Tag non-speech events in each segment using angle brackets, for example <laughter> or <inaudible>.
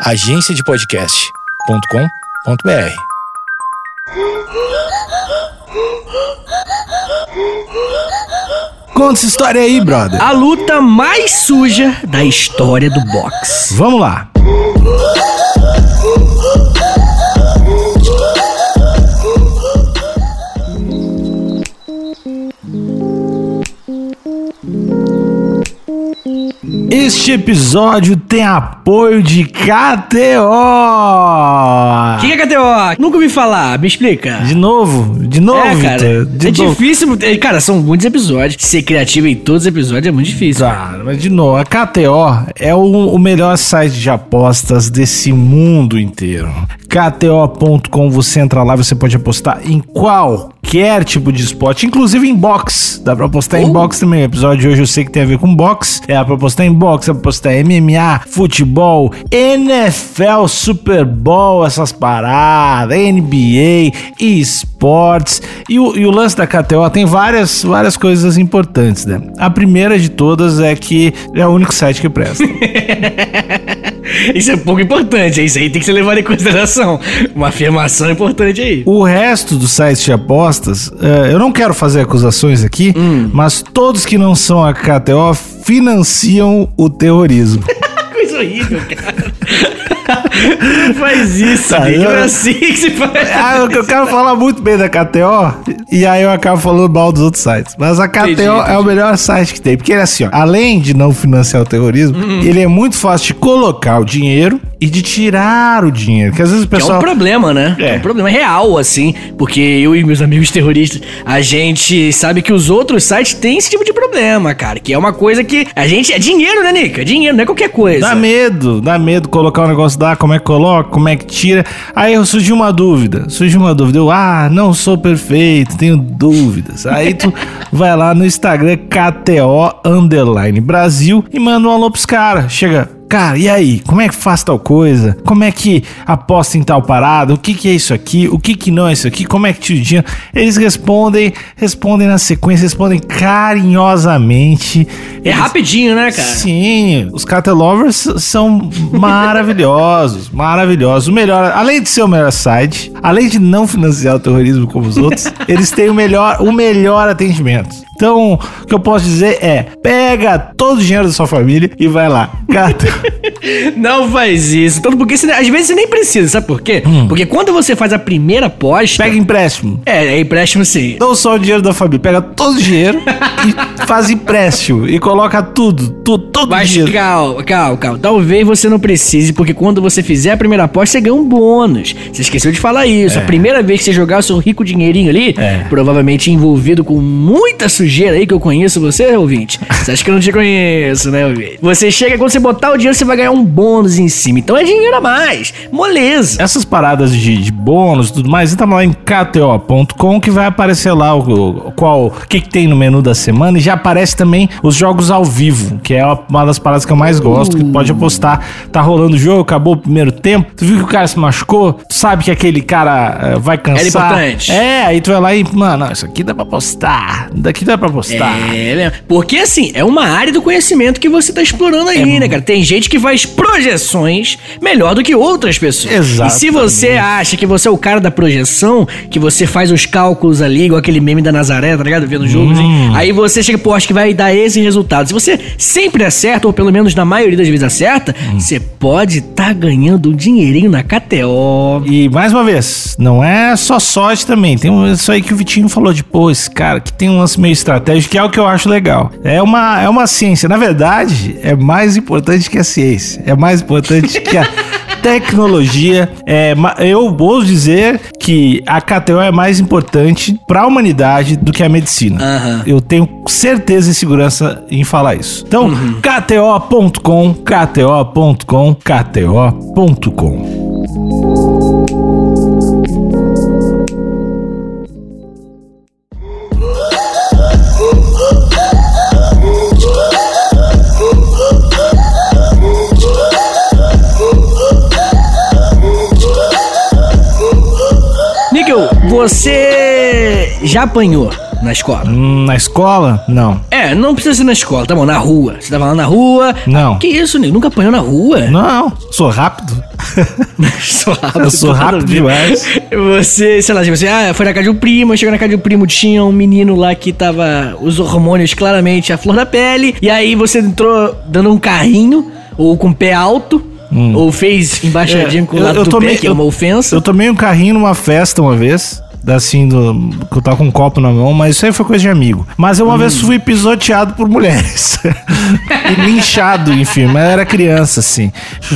agenciadepodcast.com.br. Conta essa história aí, brother. A luta mais suja da história do boxe. Vamos lá. Este episódio tem apoio de KTO. O que, que é KTO? Nunca ouvi falar, me explica. De novo, de novo, é, cara, de é novo. difícil. é, Cara, são muitos episódios. Ser criativo em todos os episódios é muito difícil. Tá, mas de novo, a KTO é o, o melhor site de apostas desse mundo inteiro. KTO.com, você entra lá, você pode apostar em qualquer tipo de esporte, inclusive em boxe. Dá pra apostar em Oh. boxe também. O episódio de hoje eu sei que tem a ver com boxe. É pra apostar em boxe, apostar MMA, futebol, NFL, Super Bowl, essas paradas, NBA, esportes. E o, e o lance da KTO tem várias, várias coisas importantes, né? A primeira de todas é que é o único site que presta. <laughs> Isso é pouco importante. Isso aí tem que ser levado em consideração. Uma afirmação importante aí. O resto dos sites de apostas, eh, eu não quero fazer acusações aqui, mas todos que não são a KTO financiam o terrorismo. <laughs> Coisa horrível, cara. <laughs> Não faz isso, Tá, amigo. eu- Não é assim que se faz. Ah, eu, eu quero falar muito bem da KTO e aí eu acabo falando mal dos outros sites. Mas a KTO Entendi, é entendi. o melhor site que tem. Porque ele é assim, ó, além de não financiar o terrorismo, Hum. ele é muito fácil de colocar o dinheiro e de tirar o dinheiro. Que às vezes o Que é pessoal. um problema, né? É. É um problema real, assim. Porque eu e meus amigos terroristas, a gente sabe que os outros sites têm esse tipo de problema, cara. Que é uma coisa que a gente. É dinheiro, né, Nica? É dinheiro, não é qualquer coisa. Dá medo, dá medo colocar um negócio lá, como é que coloca, como é que tira. Aí surgiu uma dúvida, surgiu uma dúvida. Eu, ah, não sou perfeito, tenho dúvidas. Aí tu <laughs> vai lá no Instagram KTO Underline Brasil e manda um alô pros caras. Chega, cara, e aí? Como é que faz tal coisa? Como é que aposta em tal parada? O que que é isso aqui? O que que não é isso aqui? Como é que tira o dinheiro? Eles respondem, respondem na sequência, respondem carinhosamente. É Eles- rapidinho, né, cara? Sim, os Catelovers são maravilhosos, <laughs> maravilhosos. O melhor, além de ser o melhor site, além de não financiar o terrorismo como os outros, <laughs> eles têm o melhor, o melhor atendimento. Então, o que eu posso dizer é: pega todo o dinheiro da sua família e vai lá. Cata. Não faz isso. Tanto porque você- às vezes você nem precisa, sabe por quê? Porque quando você faz a primeira aposta. Pega empréstimo. É, é empréstimo sim. Não só o dinheiro da família, pega todo o dinheiro e <laughs> faz empréstimo e coloca tudo, tudo todo o Mas dinheiro. calma, calma, calma. Talvez você não precise, porque quando você fizer a primeira aposta, você ganha um bônus. Você esqueceu de falar isso. A primeira vez que você jogar o seu rico dinheirinho ali, É. provavelmente envolvido com muita sujeira aí que eu conheço você, ouvinte. Você acha que eu não te conheço, né, ouvinte? Você chega, quando você botar o dinheiro, você vai ganhar um bônus em cima. Então é dinheiro a mais. Moleza. Essas paradas de, de bônus e tudo mais, entra lá em kto.com que vai aparecer lá o, o- qual o que, que tem no menu da semana e já aparece também os jogos ao vivo, que é uma das paradas que eu mais gosto, que pode apostar. Tá rolando o jogo, acabou o primeiro tempo, tu viu que o cara se machucou, tu sabe que aquele cara eh, vai cansar. Era importante. É, aí tu vai lá e, mano, isso aqui dá pra apostar, daqui dá pra apostar. É. Porque assim, é uma área do conhecimento que você tá explorando aí, né, cara? Tem gente que faz projeções melhor do que outras pessoas. Exatamente. E se você acha que você é o cara da projeção, que você faz os cálculos ali, igual aquele meme da Nazaré, tá ligado? Vendo o jogo, assim, aí você chega, pô, acho que vai dar esse resultado. Se você sempre acerta, ou pelo menos na maioria das vezes acerta, você pode tá ganhando um dinheirinho na KTO. E mais uma vez, não é só sorte também. Tem isso aí que o Vitinho falou de, pô, esse cara que tem um lance meio estratégico, que é o que eu acho legal. É uma, é uma ciência. Na verdade, é mais importante que a ciência. É mais importante que a <laughs> tecnologia. É, eu vou dizer que a KTO é mais importante para a humanidade do que a medicina. Aham. Eu tenho certeza e segurança em falar isso. Então, kto.com, kto.com, kto.com. você já apanhou na escola? Hum, na escola? Não. É, não precisa ser na escola, tá bom, na rua. Você tava lá na rua. Não. Que isso, Nico? Nunca apanhou na rua? Não, sou rápido. <laughs> sou rápido. Eu sou rápido demais. Você, sei lá, você ah, foi na casa de um primo, chegou na casa de um primo, tinha um menino lá que tava os hormônios claramente à flor da pele, e aí você entrou dando um carrinho, ou com o pé alto, ou fez embaixadinho com o Hum. É, Eu- lado eu do tomei- pé, que é uma ofensa. Eu tomei um carrinho numa festa uma vez. Assim, do, que eu tava com um copo na mão, mas isso aí foi coisa de amigo. Mas eu uma vez fui pisoteado por mulheres. <laughs> e linchado, enfim, mas eu era criança, assim.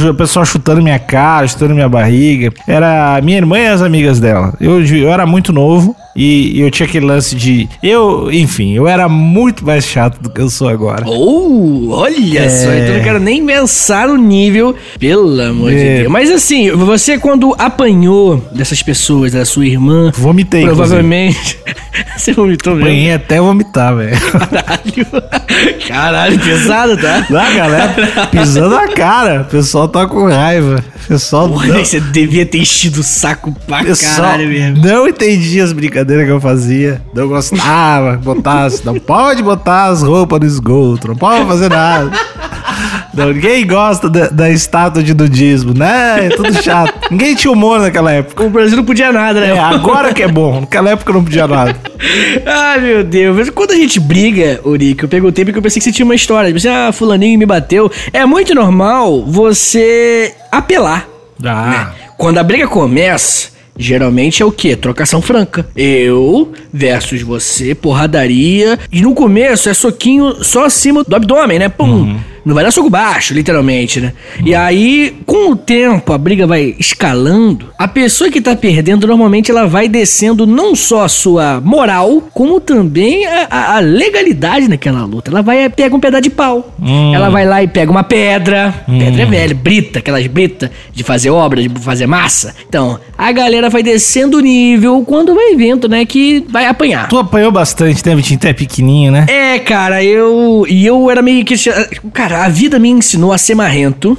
O pessoal chutando minha cara, chutando minha barriga. Era minha irmã e as amigas dela. Eu, eu era muito novo e eu tinha aquele lance de. Eu, enfim, eu era muito mais chato do que eu sou agora. Oh, olha só, então eu não quero nem pensar no nível, pelo amor de É. Deus. Mas assim, você quando apanhou dessas pessoas, da sua irmã, Vomitei, provavelmente. <laughs> você vomitou mesmo? Apanhei até vomitar, velho. Caralho. Caralho, pesado, tá? <laughs> A galera pisando na cara. O pessoal tá com raiva. O pessoal Porra, não, você devia ter enchido o saco pra pessoal caralho mesmo. não entendia as brincadeiras que eu fazia. Não gostava. Botar, as- não pode botar as roupas no esgoto. Não pode fazer nada. Não, ninguém gosta da, da estátua de nudismo, né? É tudo chato. Ninguém tinha humor naquela época. O Brasil não podia nada, né? É, agora que é bom. Naquela época não podia nada. Ai, meu Deus. Mas quando a gente briga, Urico, eu perguntei porque eu pensei que você tinha uma história. Eu pensei, ah, fulaninho me bateu. É muito normal você apelar. Ah, Quando a briga começa, geralmente é o quê? Trocação franca. Eu versus você, porradaria. E no começo é soquinho só acima do abdômen, né? Pum. Não vai dar soco baixo, literalmente, né? E aí, com o tempo, a briga vai escalando. A pessoa que tá perdendo, normalmente, ela vai descendo não só a sua moral, como também a, a- legalidade naquela luta. Ela vai e pega um pedaço de pau. Ela vai lá e pega uma pedra. Pedra é velha, brita, aquelas brita de fazer obra, de fazer massa. Então, a galera vai descendo o nível quando vai vendo, né, que vai apanhar. tu apanhou bastante, né, Vitinho? Tu é pequenininho, né? É, cara, eu. E eu era meio que. Cara, a vida me ensinou a ser marrento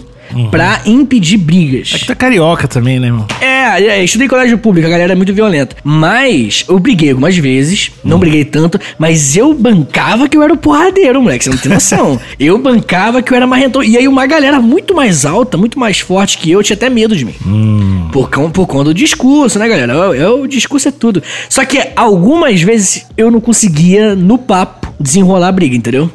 pra impedir brigas. É que é carioca também, né, irmão? É, é, estudei em colégio público, a galera é muito violenta. Mas eu briguei algumas vezes, não briguei tanto, mas eu bancava que eu era o porradeiro, moleque, você não tem noção. <laughs> eu bancava que eu era marrentão. E aí uma galera muito mais alta, muito mais forte que eu, tinha até medo de mim. Por, causa- por conta do discurso, né, galera? Eu- eu- O discurso é tudo. Só que algumas vezes eu não conseguia, no papo, desenrolar a briga, entendeu?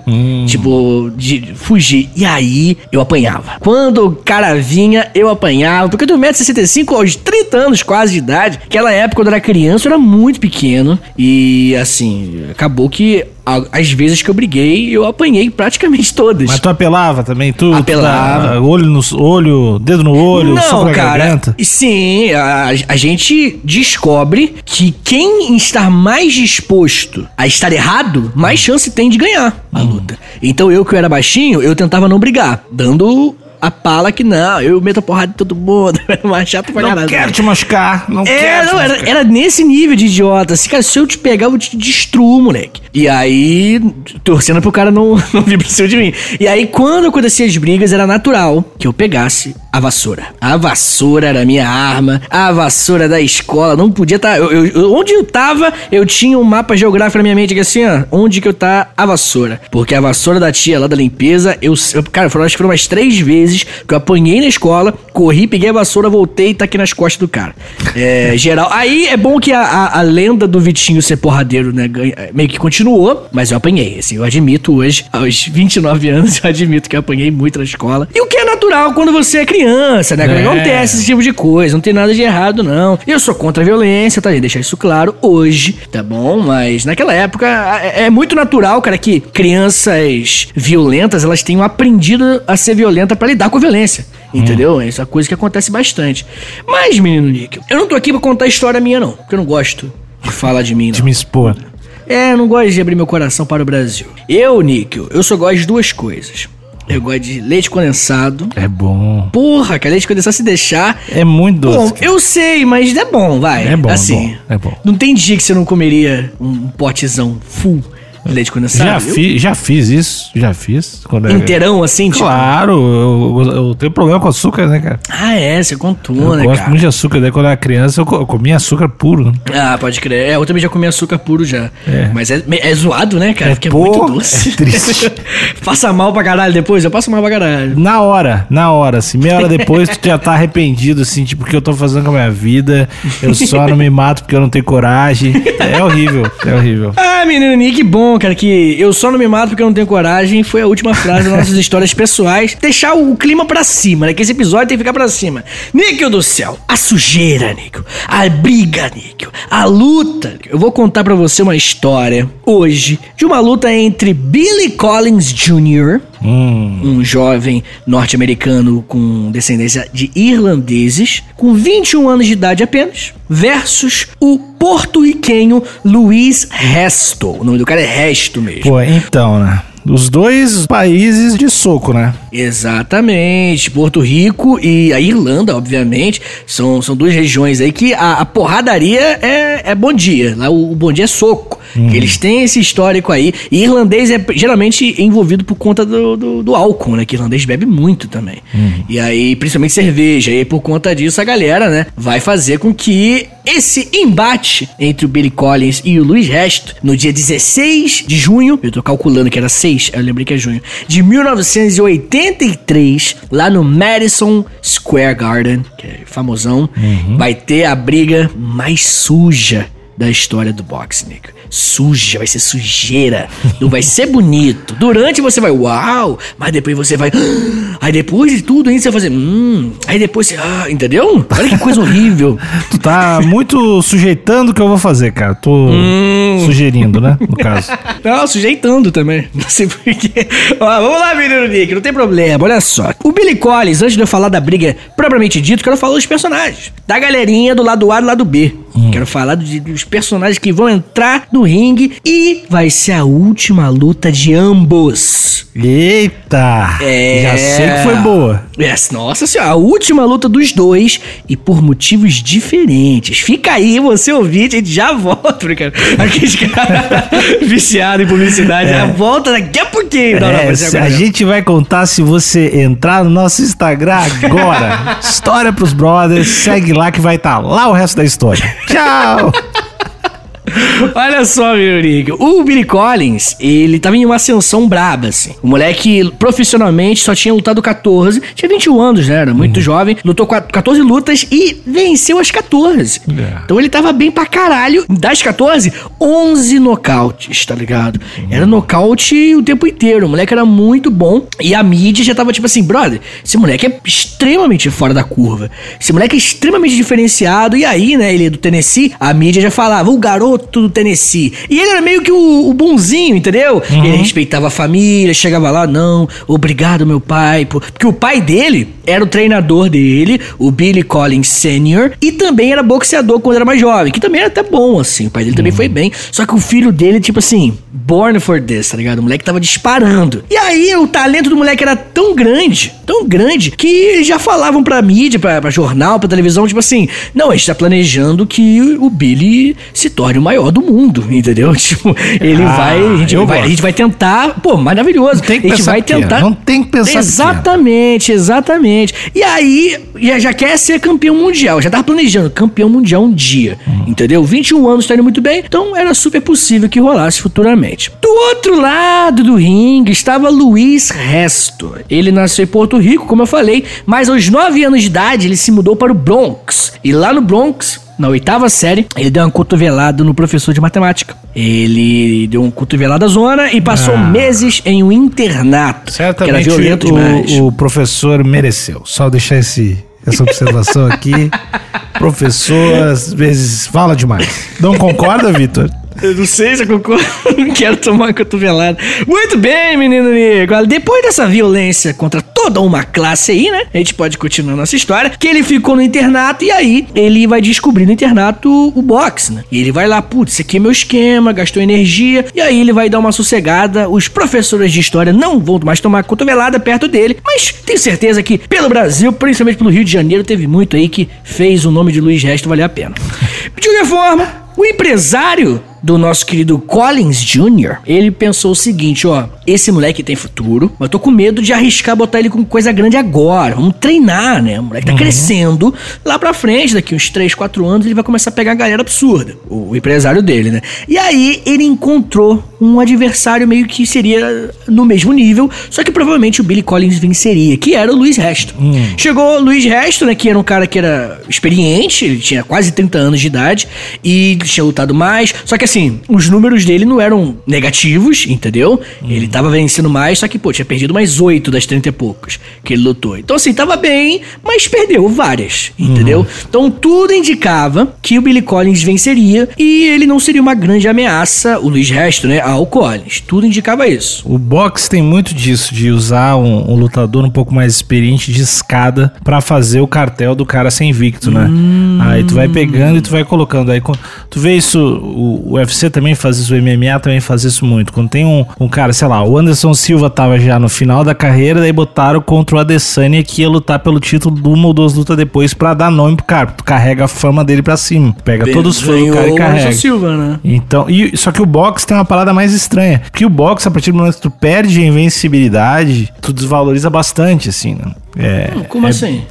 Tipo, de fugir. E aí eu apanhava. Quando o cara vinha, eu apanhava. Porque eu tenho 1,65m aos 30 anos quase de idade. Aquela época, quando eu era criança, eu era muito pequeno. E assim, acabou que as vezes que eu briguei, eu apanhei praticamente todas. Mas tu apelava também? Tu, tu Apelava. dá olho no olho, dedo no olho, soco Não, na cara. garganta? Sim, a, a gente descobre que quem está mais disposto a estar errado, mais chance tem de ganhar a Hum. luta. Então eu que eu era baixinho, eu tentava não brigar, dando a pala que não, eu meto a porrada de todo mundo, eu <laughs> era mais chato pra Não caralho. quero te machucar, não É, quero não, era, era nesse nível de idiota. Assim, cara, se eu te pegar, eu te destruo, moleque. E aí, torcendo pro cara não, <laughs> não vir pra cima de mim. E aí, quando acontecia as brigas, era natural que eu pegasse a vassoura. A vassoura era a minha arma, a vassoura da escola. Não podia estar. eu, eu- eu- onde eu tava, eu tinha um mapa geográfico na minha mente, que assim, ó, onde que eu tá a vassoura. Porque a vassoura da tia lá da limpeza, eu. eu cara, foram, acho que foram umas três vezes que eu apanhei na escola, corri, peguei a vassoura, voltei e tá aqui nas costas do cara. É, <laughs> geral. Aí é bom que a, a, a lenda do Vitinho ser porradeiro, né, ganha- meio que continuou, mas eu apanhei. Assim, eu admito hoje, aos 29 anos, eu admito que eu apanhei muito na escola. E o que é natural quando você é criança, né? É. Não acontece esse tipo de coisa, não tem nada de errado, não. Eu sou contra a violência, tá? Deixar isso claro hoje, tá bom? Mas naquela época é, é muito natural, cara, que crianças violentas elas tenham aprendido a ser violenta pra lidar com a violência. Entendeu? Isso é uma coisa que acontece bastante. Mas, menino Nick, eu não tô aqui pra contar história minha, não. Porque eu não gosto de falar de mim, não. <laughs> De me expor. É, eu não gosto de abrir meu coração para o Brasil. Eu, Níquel, eu só gosto de duas coisas. Eu gosto de leite condensado. É bom. Porra, que leite condensado se deixar. É muito doce. Bom, cara. eu sei, mas é bom, vai. É bom, é assim. bom, é bom. Não tem dia que você não comeria um potezão full Leite condensado? Já, fi, já fiz isso, já fiz. Quando era- Inteirão, assim? tipo? Claro, eu, eu tenho problema com açúcar, né, cara? Ah, é, você contou, Eu né, gosto cara? muito de açúcar, daí quando eu era criança eu, co- eu comia açúcar puro, né? Ah, pode crer. É, eu também já comi açúcar puro já. É. Mas é, é zoado, né, cara? É, Porque é muito doce. é triste. <laughs> Passa mal pra caralho depois? Eu passo mal pra caralho. Na hora, na hora, assim, meia hora depois tu já tá arrependido, assim, tipo, o que eu tô fazendo com a minha vida, eu só não me mato porque eu não tenho coragem. É horrível, é horrível. Ah, menino Nick, bom, cara, que eu só não me mato porque eu não tenho coragem. Foi a última frase das nossas <laughs> histórias pessoais. Deixar o clima pra cima, né? Que esse episódio tem que ficar pra cima. Níquel do céu, a sujeira, Níquel. A briga, Níquel. A luta. Eu vou contar pra você uma história hoje de uma luta entre Billy Collins Jr., Hum, um jovem norte-americano com descendência de irlandeses, com 21 anos de idade apenas, versus o porto-riquenho Luiz Resto. O nome do cara é Resto mesmo. pô, então, né? Os dois países de soco, né? Exatamente. Porto Rico e a Irlanda, obviamente, são, são duas regiões aí que a, a porradaria é, é bom dia. Lá o, o bom dia é soco. Eles têm esse histórico aí. E irlandês é geralmente envolvido por conta do, do, do álcool, né? Que irlandês bebe muito também. E aí, principalmente cerveja. E aí, por conta disso, a galera, né, vai fazer com que esse embate entre o Billy Collins e o Luiz Resto, no dia 16 de junho, eu tô calculando que era 6, eu lembrei que é junho, de 1983, lá no Madison Square Garden, que é famosão, vai ter a briga mais suja da história do boxe, Nick. Suja, vai ser sujeira. Não vai ser bonito. Durante você vai, uau, mas depois você vai. Aí depois de tudo ainda você vai fazer. Hum. Aí depois você. Ah, entendeu? Olha que coisa horrível. <laughs> Tu tá muito sujeitando o que eu vou fazer, cara. Tô Hum. sugerindo, né? No caso. <laughs> Não, sujeitando também. <laughs> Não sei porquê. Ó, vamos lá, menino Nick, não tem problema. Olha só. O Billy Collins, antes de eu falar da briga propriamente dito, quero falar dos personagens. Da galerinha do lado A e do lado B. Quero falar de- dos personagens que vão entrar no ringue e vai ser a última luta de ambos. Eita! É. Já sei que foi boa. Yes, nossa senhora, a última luta dos dois e por motivos diferentes. Fica aí, você ouvinte, a gente já volta, cara. Aqueles <laughs> caras viciados em publicidade, já volta daqui a pouquinho. Não, não, É, é agora a não. gente vai contar se você entrar no nosso Instagram agora. <laughs> história pros brothers, segue lá que vai estar lá o resto da história. Tchau! <laughs> <laughs> Olha só, meu amigo. O Billy Collins, ele tava em uma ascensão braba, assim. O moleque, profissionalmente, só tinha lutado 14. Tinha 21 anos, né? Era muito jovem. Lutou qua- 14 lutas e venceu as 14. É. Então ele tava bem pra caralho. Das 14, 11 nocautes, tá ligado? Era nocaute o tempo inteiro. O moleque era muito bom. E a mídia já tava tipo assim, brother, esse moleque é extremamente fora da curva. Esse moleque é extremamente diferenciado. E aí, né, ele é do Tennessee, a mídia já falava, o garoto do Tennessee. E ele era meio que o, o bonzinho, entendeu? Ele respeitava a família, chegava lá, não, obrigado, meu pai. pô." Porque o pai dele era o treinador dele, o Billy Collins Sr., e também era boxeador quando era mais jovem, que também era até bom, assim. O pai dele também foi bem. Só que o filho dele, tipo assim, born for this, tá ligado? O moleque tava disparando. E aí, o talento do moleque era tão grande, tão grande, que já falavam pra mídia, pra, pra jornal, pra televisão, tipo assim, não, a gente tá planejando que o Billy se torne o maior do mundo, entendeu? <laughs> Tipo, ele Ah, vai, a gente vai, a gente vai tentar, pô, maravilhoso. Tem que a gente vai tentar. não tem que pensar Exatamente, exatamente. E aí, já, já quer ser campeão mundial, já tava planejando campeão mundial um dia, entendeu? 21 anos tá indo muito bem, então era super possível que rolasse futuramente. Do outro lado do ringue estava Luiz Resto. Ele nasceu em Porto Rico, como eu falei, mas aos 9 anos de idade ele se mudou para o Bronx. E lá no Bronx, na oitava série, ele deu uma cotovelada no professor de matemática. Ele deu um cotovelada à zona e passou Ah. meses em um internato. que era Certamente violento demais. o, o professor mereceu. Só deixar esse, essa observação aqui. <laughs> professor, às vezes, fala demais. Não concorda, Vitor? Eu não sei se eu concordo. <laughs> Não quero tomar cotovelada. Muito bem, menino Nico. Depois dessa violência contra toda uma classe aí, né? A gente pode continuar nossa história. Que ele ficou no internato e aí ele vai descobrir no internato o boxe, né? E ele vai lá, putz, esse aqui é meu esquema, gastou energia. E aí ele vai dar uma sossegada. Os professores de história não vão mais tomar cotovelada perto dele. Mas tenho certeza que pelo Brasil, principalmente pelo Rio de Janeiro, teve muito aí que fez o nome de Luiz Resto valer a pena. De qualquer forma, o empresário do nosso querido Collins Jr., ele pensou o seguinte, ó, esse moleque tem futuro, mas tô com medo de arriscar botar ele com coisa grande agora. Vamos treinar, né? O moleque tá uhum. crescendo. Lá pra frente, daqui uns 3, 4 anos, ele vai começar a pegar a galera absurda. O, o empresário dele, né? E aí ele encontrou um adversário meio que seria no mesmo nível, só que provavelmente o Billy Collins venceria, que era o Luiz Resto. Hum. Chegou o Luiz Resto, né, que era um cara que era experiente, ele tinha quase 30 anos de idade e tinha lutado mais, só que assim, os números dele não eram negativos, entendeu? Hum. Ele tava vencendo mais, só que, pô, tinha perdido mais 8 das 30 e poucos que ele lutou. Então assim, tava bem, mas perdeu várias, entendeu? Uhum. Então tudo indicava que o Billy Collins venceria e ele não seria uma grande ameaça, o Luiz Resto, né, ao Collins. Tudo indicava isso. O boxe tem muito disso, de usar um, um lutador um pouco mais experiente de escada para fazer o cartel do cara sem invicto, né? Hum. Aí tu vai pegando e tu vai colocando. Aí tu vê isso, o, o UFC também faz isso, o MMA também faz isso muito. Quando tem um, um cara, sei lá, o Anderson Silva tava já no final da carreira, daí botaram contra o Adesanya que ia lutar pelo título de uma ou duas lutas depois para dar nome pro cara. Tu carrega a fama dele pra cima. Pega Bem, todos os fãs do cara e carrega. Silva, né? Então, e, só que o boxe tem uma parada mais estranha. Porque o boxe, a partir do momento que tu perde a invencibilidade, tu desvaloriza bastante, assim, né? É, hum, como é, assim?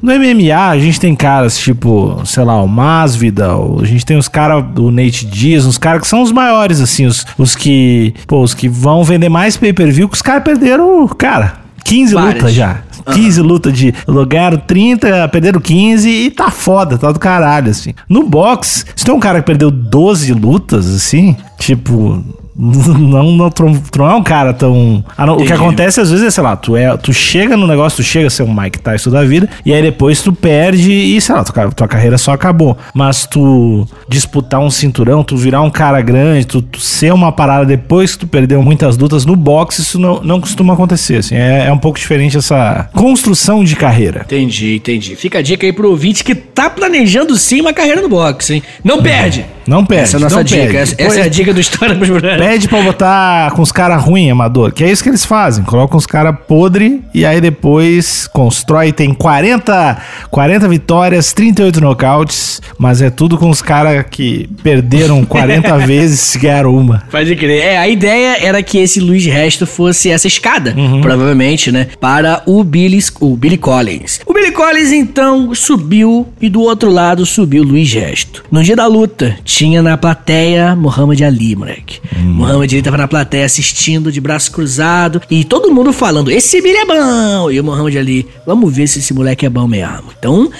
No MMA, a gente tem caras tipo, sei lá, o Masvidal, a gente tem os caras do Nate Diaz, uns caras que são os maiores, assim, os, os que, pô, os que vão vender mais pay-per-view, que os caras perderam, cara, 15 lutas já. 15 uhum. lutas de. Ganharam 30, perderam 15 e tá foda, tá do caralho, assim. No box, se tem um cara que perdeu 12 lutas, assim, tipo, <laughs> não, não, tu, não é um cara tão. Ah, o que acontece às vezes é, sei lá, tu, é, tu chega no negócio, tu chega a ser um Mike Tyson da vida, e aí depois tu perde e, sei lá, tua, tua carreira só acabou. Mas tu disputar um cinturão, tu virar um cara grande, tu, tu ser uma parada depois que tu perdeu muitas lutas no boxe, isso não, não costuma acontecer. Assim, é, é um pouco diferente essa construção de carreira. Entendi, entendi. Fica a dica aí pro ouvinte que tá planejando sim uma carreira no boxe, hein? Não perde! Não perde. Essa é a nossa dica. Essa, essa, é a dica do História pros Pede pra botar com os caras ruins, amador. Que é isso que eles fazem. Colocam os caras podre e aí depois constrói. Tem 40, 40 vitórias, 38 nocautes. Mas é tudo com os caras que perderam 40 <laughs> vezes e ganharam uma. Pode crer. É, a ideia era que esse Luiz Resto fosse essa escada, uhum. provavelmente, né? Para o Billy, o Billy Collins. O Billy Collins, então, subiu e do outro lado subiu o Luiz Resto. No dia da luta, tinha na plateia Muhammad Ali, moleque. Hum. Muhammad Ali tava na plateia assistindo de braço cruzado e todo mundo falando: esse Billy é bom! E o Muhammad Ali, vamos ver se esse moleque é bom mesmo. Então,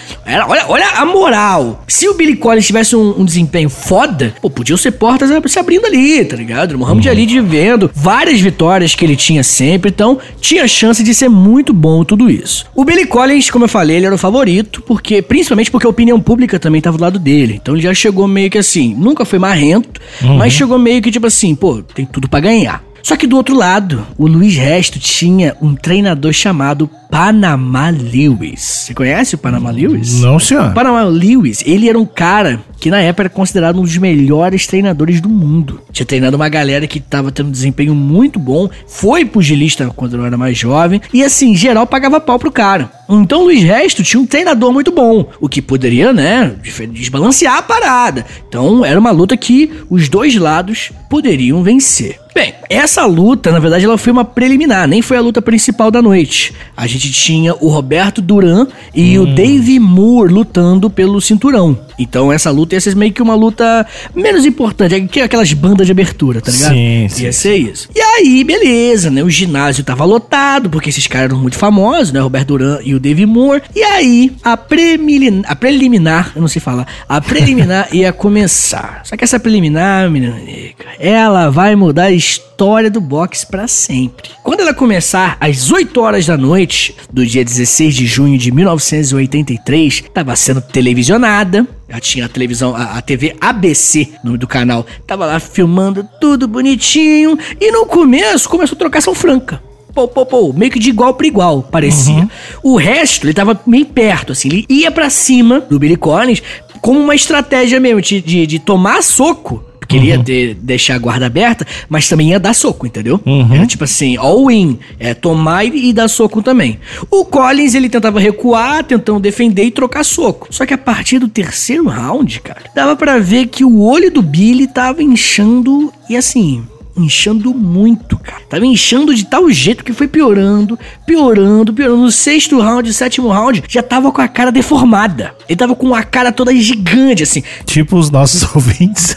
olha, olha a moral. Se o Billy Collins tivesse um, um desempenho foda, pô, podiam ser portas se abrindo ali, tá ligado? O Muhammad hum. Ali de vendo várias vitórias que ele tinha sempre, então tinha chance de ser muito bom tudo isso. O Billy Collins, como eu falei, ele era o favorito, porque principalmente porque a opinião pública também tava do lado dele. Então ele já chegou meio que assim, nunca foi marrento, uhum. mas chegou meio que tipo assim, pô, tem tudo para ganhar. Só que do outro lado, o Luiz Resto tinha um treinador chamado Panama Lewis. Você conhece o Panama Lewis? Não, senhor. Panama Lewis, ele era um cara que na época era considerado um dos melhores treinadores do mundo. Tinha treinado uma galera que tava tendo um desempenho muito bom, foi pugilista quando eu era mais jovem, e assim, geral pagava pau pro cara. Então Luiz Resto tinha um treinador muito bom, o que poderia, né, desbalancear a parada. Então era uma luta que os dois lados poderiam vencer. Bem, essa luta, na verdade, ela foi uma preliminar, nem foi a luta principal da noite. A gente tinha o Roberto Duran e hum. o Dave Moore lutando pelo cinturão. Então essa luta ia ser meio que uma luta menos importante, é que aquelas bandas de abertura, tá ligado? Sim, sim. Ia ser isso. E aí, beleza, né? O ginásio tava lotado, porque esses caras eram muito famosos, né? Roberto Duran e o Dave Moore. E aí, a, preliminar, a preliminar, eu não sei falar, a preliminar <laughs> ia começar. Só que essa preliminar, menina ela vai mudar a história do boxe para sempre. Quando ela começar às 8 horas da noite do dia 16 de junho de 1983, estava sendo televisionada. Já tinha a televisão, a, a TV ABC, nome do canal, tava lá filmando tudo bonitinho. E no começo começou a trocação franca pô, pô, pô, meio que de igual para igual, parecia. Uhum. O resto, ele tava meio perto, assim, ele ia para cima do Billy Collins como uma estratégia mesmo de, de, de tomar soco queria ter, deixar a guarda aberta, mas também ia dar soco, entendeu? Uhum. Era tipo assim, all-in, é, tomar e, dar soco também. O Collins, ele tentava recuar, tentando defender e trocar soco. Só que a partir do terceiro round, cara, dava pra ver que o olho do Billy tava inchando e assim, inchando muito, cara. Tava inchando de tal jeito que foi piorando, piorando, piorando. No sexto round, sétimo round, já tava com a cara deformada. Ele tava com a cara toda gigante, assim. Tipo os nossos <laughs> ouvintes.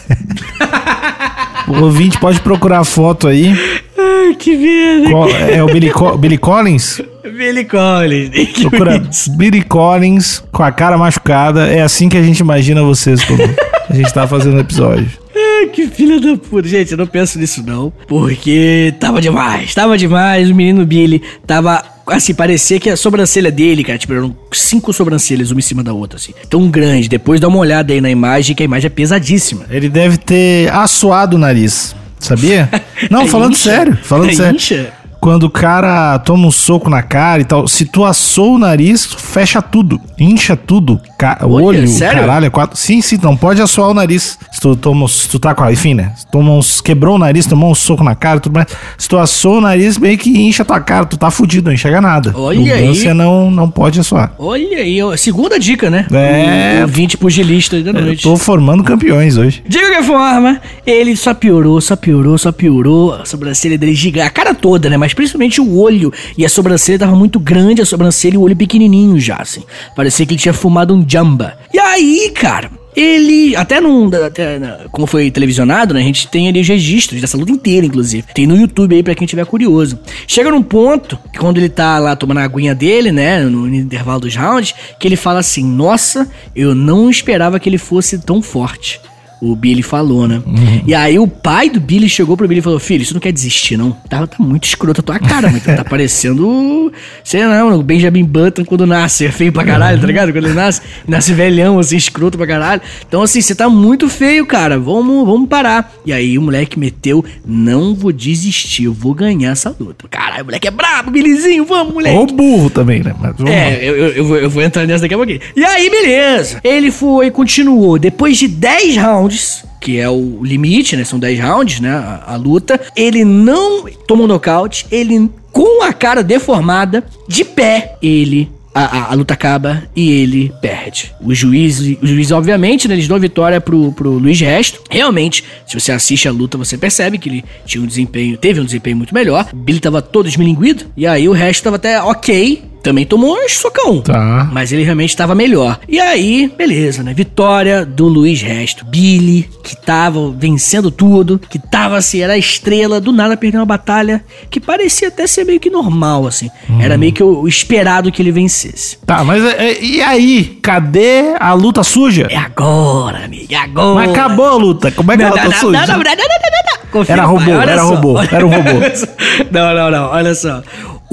o ouvinte pode procurar a foto aí. Ai, que merda. Qual- é o Billy, Co- Billy Collins? Billy Collins. Procura. Billy Collins com a cara machucada. É assim que a gente imagina vocês quando a gente tá fazendo o episódio. Ai, que filha da puta. Gente, eu não penso nisso não. Porque tava demais. Tava demais. O menino Billy tava... Assim, parecia que a sobrancelha dele, cara, tipo, eram cinco sobrancelhas uma em cima da outra, assim. Tão grande. Depois dá uma olhada aí na imagem, que a imagem é pesadíssima. Ele deve ter assoado o nariz. Sabia? <laughs> Não, É falando incha? sério. Falando É sério. incha? Quando o cara toma um soco na cara e tal, se tu assou o nariz, fecha tudo. Incha tudo. Ca- Olha, olho, sério? caralho, é quatro. Sim, sim, não pode assoar o nariz. Se tu, toma, se tu tá com a. Enfim, né? Se toma uns, quebrou o nariz, tomou um soco na cara tudo mais. Se tu assou o nariz, meio que incha tua cara, tu tá fudido, não enxerga nada. Olha aí. Você não, não pode assoar. Olha aí, segunda dica, né? É. O, o 20 pugilista aí da Eu noite. tô formando campeões hoje. De qualquer forma, ele só piorou, só piorou, só piorou. A sobrancelha dele gigante, a cara toda, né? Mas principalmente o olho e a sobrancelha tava muito grande, a sobrancelha e o olho pequenininho já, assim. Parecia que ele tinha fumado um jamba. E aí, cara, ele, até num, até, como foi televisionado, né? A gente tem ali os registros dessa luta inteira, inclusive. Tem no YouTube aí pra quem tiver curioso. Chega num ponto que quando ele tá lá tomando a aguinha dele, né? No intervalo dos rounds, que ele fala assim: Nossa, eu não esperava que ele fosse tão forte. O Billy falou, né? E aí o pai do Billy chegou pro Billy e falou: Filho, isso não quer desistir, não. Tá, tá muito escroto a tua cara. Tá parecendo. Sei lá, mano, o Benjamin Button quando nasce. É feio pra caralho, tá ligado? Quando ele nasce, nasce velhão, assim, escroto pra caralho. Então, assim, você tá muito feio, cara. Vamos, vamos parar. E aí o moleque meteu: Não vou desistir, eu vou ganhar essa luta. Caralho, o moleque é brabo, Billyzinho, vamos, moleque. Ou burro também, né? Mas vamos. É, eu, eu, eu vou, eu vou entrar nessa daqui a pouquinho. E aí, beleza. Ele foi, continuou. Depois de 10 rounds, que é o limite, né? São 10 rounds, né? A, a luta. Ele não tomou nocaute. Ele, com a cara deformada, de pé, ele. A, a- a luta acaba e ele perde. O juiz, o juiz obviamente, né, eles dão vitória pro, pro Luiz Resto. Realmente, se você assiste a luta, você percebe que ele tinha um desempenho, teve um desempenho muito melhor. Billy tava todo esmilinguido. E aí o resto tava até ok. Também tomou um socão. Tá. Mas ele realmente estava melhor. E aí, beleza, né? Vitória do Luiz Resto. Billy, que tava vencendo tudo, que tava assim, era a estrela, do nada perdeu uma batalha que parecia até ser meio que normal, assim. Era meio que o, esperado que ele vencesse. Tá, mas é- é- e aí? Cadê a luta suja? É agora, amigo, é agora. Mas acabou a luta. Como é que Não, ela não, tá não, suja? não, não, não, não, não, não. Confia, Era pai, robô, olha era só, robô, era um robô. Não, não, não, olha só.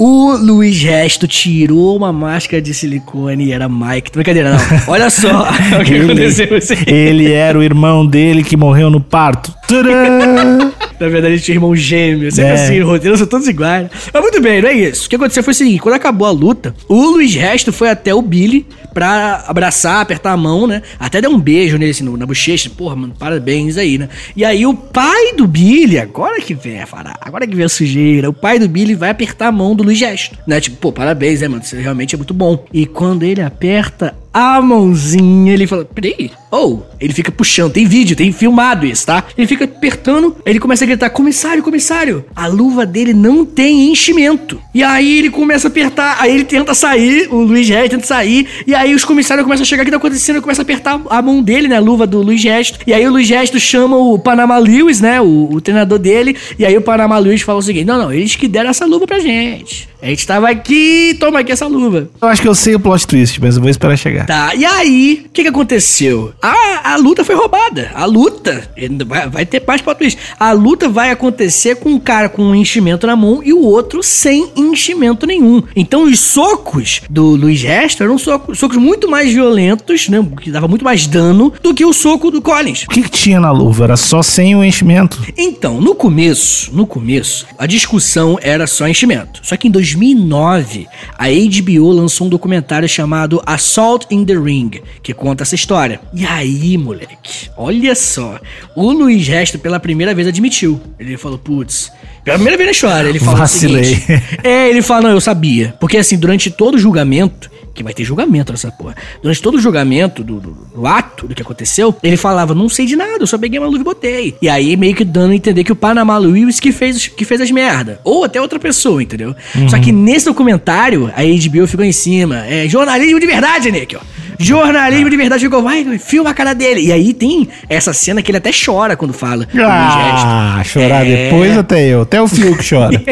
O Luiz Resto tirou uma máscara de silicone e era Mike. Brincadeira, não. Olha só <laughs> o que aconteceu. assim. Ele era o irmão dele que morreu no parto. Tcharam! Na verdade, ele tinha irmão gêmeo. Sempre É. assim, os roteiros são todos iguais. Mas muito bem, não é isso. O que aconteceu foi o seguinte: quando acabou a luta, o Luiz Resto foi até o Billy pra abraçar, apertar a mão, né? Até deu um beijo nele, assim, na bochecha. Porra, mano, parabéns aí, né? E aí o pai do Billy, agora que vem a fará, agora que vem a sujeira, o pai do Billy vai apertar a mão do Luiz Gesto, né? Tipo, pô, parabéns, né, mano? Você realmente é muito bom. E quando ele aperta a mãozinha, ele fala, peraí, ou ele fica puxando, tem vídeo, tem filmado isso, tá? Ele fica apertando, ele começa a gritar, comissário, comissário, a luva dele não tem enchimento. E aí ele começa a apertar, aí ele tenta sair, o Luiz Gesto tenta sair, e aí os comissários começam a chegar, o que tá acontecendo? Começa a apertar a mão dele, né, a luva do Luiz Gesto, e aí o Luiz Gesto chama o Panama Lewis, né, o, o treinador dele, e aí o Panama Lewis fala o seguinte, não, não, eles que deram essa luva pra gente. A gente tava aqui, toma aqui essa luva. Eu acho que eu sei o plot twist, mas eu vou esperar chegar. Tá, e aí, o que que aconteceu? A, a luta foi roubada. A luta, vai, vai ter mais pra isso. A luta vai acontecer com um cara com um enchimento na mão e o outro sem enchimento nenhum. Então os socos do Luiz Resto eram socos, socos muito mais violentos, né? Que dava muito mais dano do que o soco do Collins. O que, que tinha na luva? Era só sem o enchimento. Então, no começo, no começo, a discussão era só enchimento. Só que em 2009, a HBO lançou um documentário chamado Assault in the Ring, que conta essa história. E aí, moleque, olha só, o Luiz Resto pela primeira vez admitiu. Ele falou, putz, pela primeira vez na história, ele falou Vacilei. o seguinte. É, ele fala, não, eu sabia. Porque assim, durante todo o julgamento, que vai ter julgamento nessa porra. Durante todo o julgamento do, do, do ato do que aconteceu, ele falava: Não sei de nada, eu só peguei uma luva e botei. E aí, meio que dando a entender que o Panama Lewis que fez, que fez as merda. Ou até outra pessoa, entendeu? Só que nesse documentário, a HBO ficou em cima. É jornalismo de verdade, Nick, ó. Jornalismo de verdade ficou, vai, filma a cara dele. E aí tem essa cena que ele até chora quando fala. Ah, chorar É. depois até eu. Até o Fio que chora. <laughs>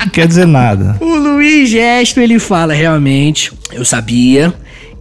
Não quer dizer nada. O Luiz Gesto, ele fala, realmente, eu sabia.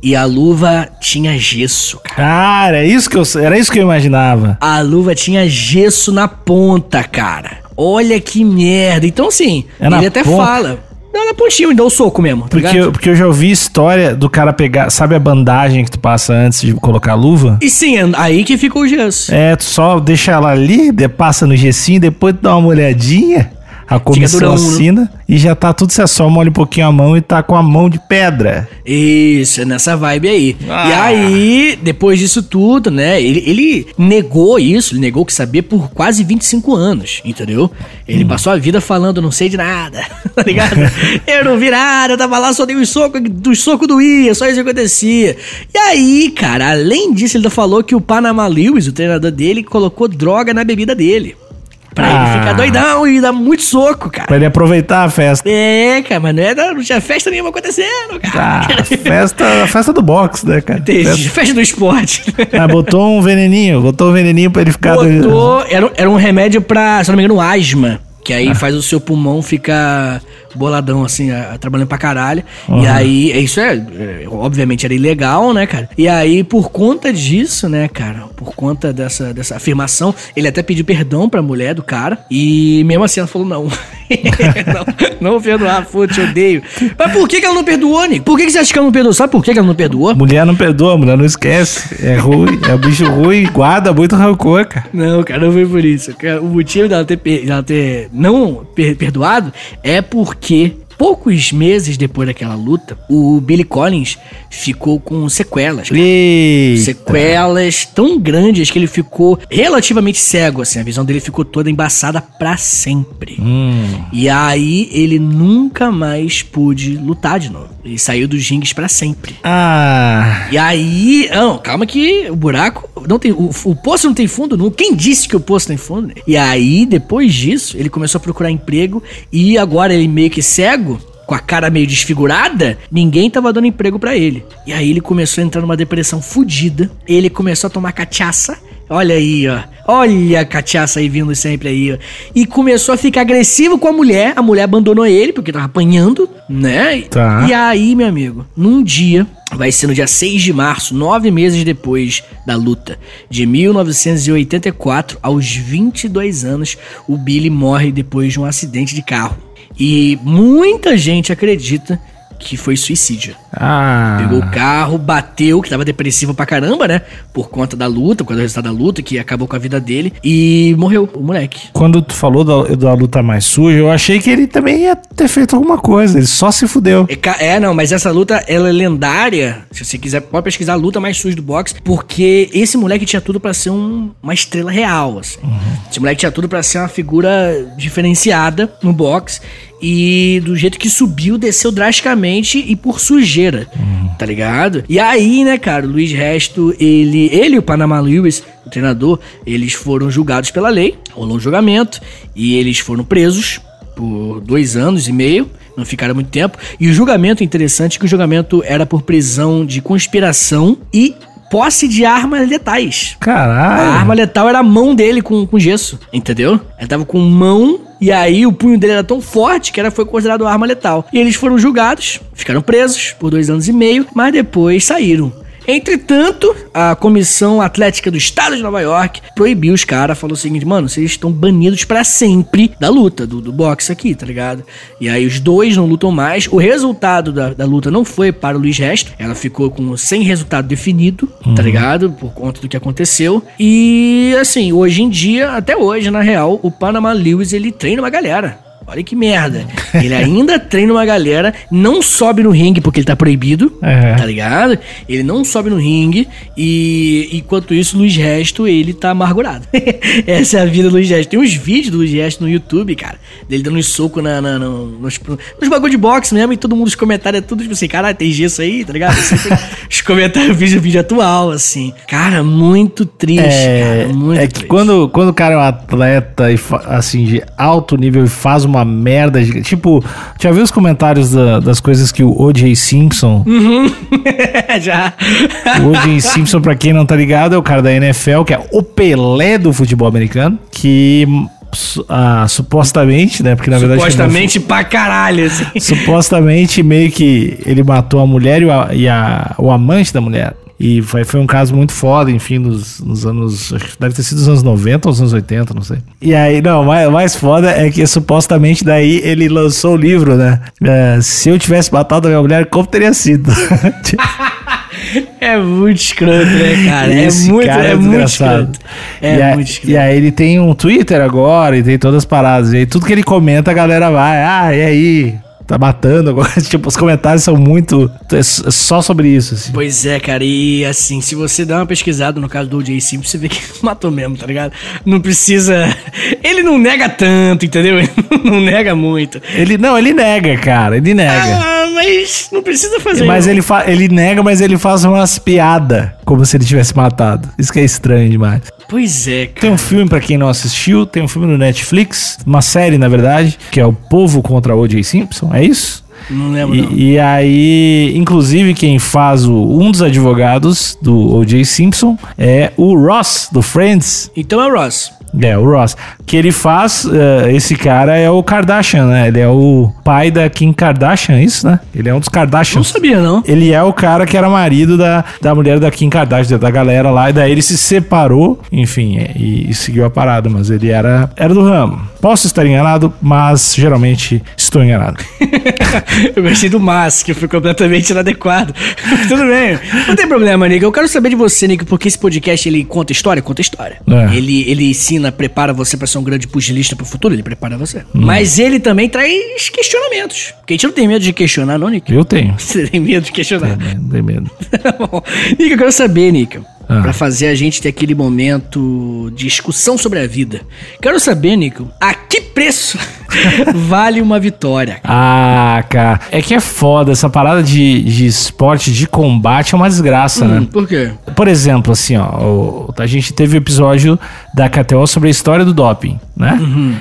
E a luva tinha gesso, cara. Cara, é isso que eu, era isso que eu imaginava. A luva tinha gesso na ponta, cara. Olha que merda. Então, assim, É ele até ponta? fala. Não, na pontinha, ele dá o soco mesmo. tá Porque eu, porque eu já ouvi história do cara pegar. Sabe a bandagem que tu passa antes de colocar a luva? E sim, é aí que ficou o gesso. É, tu só deixa ela ali, passa no gessinho, depois tu dá uma olhadinha. A comissão né? assina e já tá tudo certo. Só molha um pouquinho a mão e tá com a mão de pedra. Isso, é nessa vibe aí. Ah. E aí, depois disso tudo, né? Ele, ele negou isso, ele negou que sabia por quase 25 anos, entendeu? Ele passou a vida falando, não sei de nada, <laughs> tá ligado? eu não vi nada, eu tava lá, só dei os socos, do soco doía, só isso que acontecia. E aí, cara, além disso, ele ainda falou que o Panama Lewis, o treinador dele, colocou droga na bebida dele. Pra Ah. ele ficar doidão e dar muito soco, cara. Pra ele aproveitar a festa. É, cara, mas não, é, não tinha festa nenhuma acontecendo, cara. Ah, festa, a festa do boxe, né, cara? Entendi. Festa- Festa do esporte. Ah, botou um veneninho, botou um veneninho pra ele ficar. Botou. Era, era um remédio pra, se não me engano, asma. Que Ah. aí faz o seu pulmão ficar boladão, assim, a- trabalhando pra caralho. E Uhum. aí, isso é, é, obviamente era ilegal, né, cara? E aí, por conta disso, né, cara, por conta dessa, dessa afirmação, ele até pediu perdão pra mulher do cara. E mesmo assim ela falou não. <laughs> não, não perdoar, foda te odeio. Mas por que, que ela não perdoou, Nick? Por que, que você acha que ela não perdoou? Sabe por que, que ela não perdoou? Mulher não perdoa, mulher não esquece. É ruim, é um bicho ruim, guarda muito rancor, cara. Não, cara, não foi por isso. O motivo dela ter, dela ter não per- perdoado é porque que poucos meses depois daquela luta, o Billy Collins ficou com sequelas. Eita. Sequelas tão grandes que ele ficou relativamente cego, assim. A visão dele ficou toda embaçada pra sempre. Hum. E aí ele nunca mais pôde lutar de novo. Ele saiu dos rings pra sempre. Ah. E aí, não, calma que o buraco não tem, o, o poço não tem fundo, não. Quem disse que o poço tem fundo? E aí, depois disso, ele começou a procurar emprego e agora ele meio que cego, com a cara meio desfigurada, ninguém tava dando emprego pra ele. E aí ele começou a entrar numa depressão fodida. Ele começou a tomar cachaça. Olha aí, ó. Olha a cachaça aí vindo sempre aí, ó. E começou a ficar agressivo com a mulher. A mulher abandonou ele porque tava apanhando, né? Tá. E aí, meu amigo, num dia, vai ser no dia 6 de março, nove meses depois da luta, de 1984, aos 22 anos, o Billy morre depois de um acidente de carro. E muita gente acredita que foi suicídio. Ah. Pegou o carro, bateu, que tava depressivo pra caramba, né? Por conta da luta, por causa do resultado da luta, que acabou com a vida dele. E morreu o moleque. Quando tu falou da, da luta mais suja, eu achei que ele também ia ter feito alguma coisa. Ele só se fudeu. É, É, não, mas essa luta, ela é lendária. Se você quiser, pode pesquisar a luta mais suja do boxe, porque esse moleque tinha tudo pra ser um- uma estrela real, assim. Esse moleque tinha tudo pra ser uma figura diferenciada no boxe. E do jeito que subiu, desceu drasticamente e por sujeira, tá ligado? E aí, né, cara, o Luiz Resto, ele, ele e o Panama Lewis, o treinador, eles foram julgados pela lei, rolou um julgamento, e eles foram presos por dois anos e meio, não ficaram muito tempo. E o julgamento interessante que o julgamento era por prisão de conspiração e posse de armas letais. A Caralho. arma letal era a mão dele com, com gesso, entendeu? Ele tava com mão e aí o punho dele era tão forte que era, foi considerado arma letal. E eles foram julgados, ficaram presos por dois anos e meio, mas depois saíram. Entretanto, a Comissão Atlética do Estado de Nova York proibiu os caras, falou o seguinte, mano, vocês estão banidos pra sempre da luta, do, do boxe aqui, tá ligado? E aí os dois não lutam mais. O resultado da, da luta não foi para o Luiz Resto, ela ficou com sem resultado definido, tá ligado? Por conta do que aconteceu. E assim, hoje em dia, até hoje, na real, o Panama Lewis ele treina uma galera. Olha que merda. Ele ainda treina uma galera, não sobe no ringue porque ele tá proibido, É. tá ligado? Ele não sobe no ringue e enquanto isso, Luiz Resto, ele tá amargurado. <laughs> Essa é a vida do Luiz Resto. Tem uns vídeos do Luiz Resto no YouTube, cara, dele dando uns soco na, na- no- nos, nos bagulho de boxe mesmo e todo mundo, os comentários é tudo tipo assim, caralho, tem gesso aí, tá ligado? Sempre <laughs> os comentários, vídeo, vídeo atual, assim. Cara, muito triste, É, cara, muito é que triste. quando, quando o cara é um atleta e assim, de alto nível e faz uma merda gigante. Tipo, já viu os comentários da- das coisas que o O.J. Simpson. <laughs> Já. O O.J. Simpson, pra quem não tá ligado, é o cara da NFL, que é o Pelé do futebol americano, que ah, supostamente, né? Porque na verdade. Supostamente pra caralho, assim. supostamente meio que ele matou a mulher e, a- e a- o amante da mulher. E foi, foi um caso muito foda, enfim, nos, nos anos. Acho que deve ter sido nos anos 90 ou nos anos 80, não sei. E aí, não, o mais, mais foda é que supostamente daí ele lançou o livro, né? É, se eu tivesse matado a minha mulher, como teria sido? <laughs> É muito escroto, né, cara? É muito, cara é muito desgraçado. escroto. É e, muito escroto. e aí ele tem um Twitter agora e tem todas as paradas. E aí tudo que ele comenta, a galera vai, ah, e aí? Tá matando agora. <laughs> tipo, os comentários são muito. É é só sobre isso, assim. Pois é, cara, e assim, se você dá uma pesquisada no caso do O.J. Simpson, você vê que <laughs> matou mesmo, tá ligado? Não precisa. <laughs> Ele não nega tanto, entendeu? Ele não nega muito. Ele não, ele nega, cara. Ele nega. Ah, mas não precisa fazer. mas não. ele, fa ele nega, mas ele faz umas piadas como se ele tivesse matado. Isso que é estranho demais. Pois é, cara. Tem um filme pra quem não assistiu, tem um filme no Netflix, uma série na verdade, que é O Povo contra O.J. Simpson, é isso? Não lembro, não. E, e aí, inclusive, quem faz o, um dos advogados do O.J. Simpson é o Ross, do Friends. Então é o Ross. É, o Ross. Que ele faz, eh, esse cara é o Kardashian, né? Ele é o pai da Kim Kardashian, isso, né? Ele é um dos Não Kardashians. sabia, não. Ele é o cara que era marido da, da mulher da Kim Kardashian, da galera lá, e daí ele se separou, enfim, e, e seguiu a parada, mas ele era, era do ramo. Posso estar enganado, mas geralmente estou enganado. <laughs> eu gostei do mas, que foi completamente inadequado. <laughs> Tudo bem. Não tem problema, Nico. Eu quero saber de você, Nico, porque esse podcast ele conta história, conta história. É. Ele, ele ensina, prepara você pra ser um grande pugilista pro futuro, ele prepara você. Hum. Mas ele também traz questionamentos. Porque a gente não tem medo de questionar, não, Nico? Eu tenho. <laughs> Você tem medo de questionar? Não tem medo. <laughs> Bom, Nico, eu quero saber, Nico. Ah. Pra fazer a gente ter aquele momento de discussão sobre a vida. Quero saber, Nico, a que preço <laughs> vale uma vitória? Ah, cara. É que é foda. Essa parada de, de esporte de combate é uma desgraça, Hum, né? por quê? Por exemplo, assim, ó, o- a gente teve o episódio da KTO sobre a história do doping, né?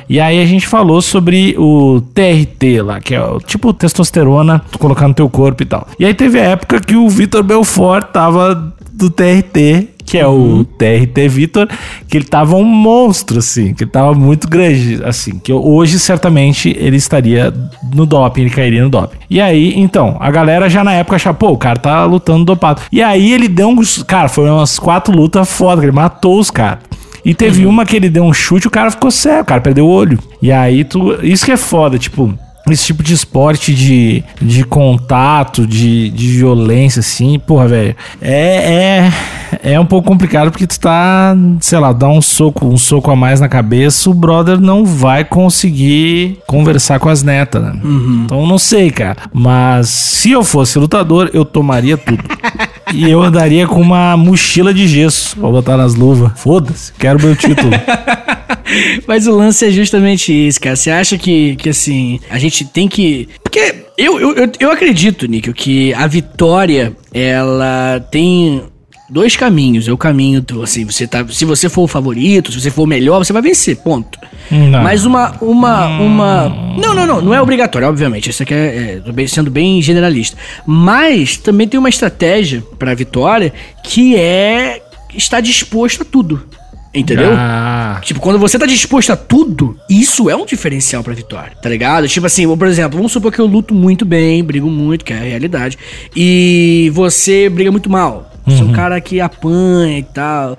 E aí a gente falou sobre o TRT lá, que é o tipo testosterona tu colocar no teu corpo e tal. E aí teve a época que o Vitor Belfort tava do TRT, que é o TRT Vitor, que ele tava um monstro, assim, que ele tava muito grande, assim, que hoje certamente ele estaria no doping, ele cairia no doping. E aí, então, a galera já na época achava, pô, o cara tá lutando dopado. E aí ele deu uns. Cara, foram umas quatro lutas foda, ele matou os caras. E teve uma que ele deu um chute, o cara ficou cego, o cara perdeu o olho. E aí tu. Isso que é foda, tipo. Esse tipo de esporte de, de contato, de, de violência, assim, porra, velho. É, é, é um pouco complicado porque tu tá, sei lá, dá um soco, um soco a mais na cabeça, o brother não vai conseguir conversar com as netas, né? Então não sei, cara. Mas se eu fosse lutador, eu tomaria tudo. <laughs> e eu andaria com uma mochila de gesso pra botar nas luvas. Foda-se, quero meu título. <laughs> Mas o lance é justamente isso, cara. Você acha que, que assim, a gente tem que. Porque eu, eu, eu, acredito, Níquel, que a vitória, ela tem dois caminhos. É o caminho do, assim, você tá. Se você for o favorito, se você for o melhor, você vai vencer, ponto. Não. Mas uma, uma, uma. Não, não, não, não é obrigatório, obviamente. Isso aqui é, é sendo bem generalista. Mas também tem uma estratégia pra vitória que é estar disposto a tudo. Entendeu? Ah, Tipo, quando você tá disposto a tudo, isso é um diferencial pra vitória, tá ligado? Tipo assim, por exemplo, vamos supor que eu luto muito bem, brigo muito, que é a realidade, e você briga muito mal. Você é um cara que apanha e tal.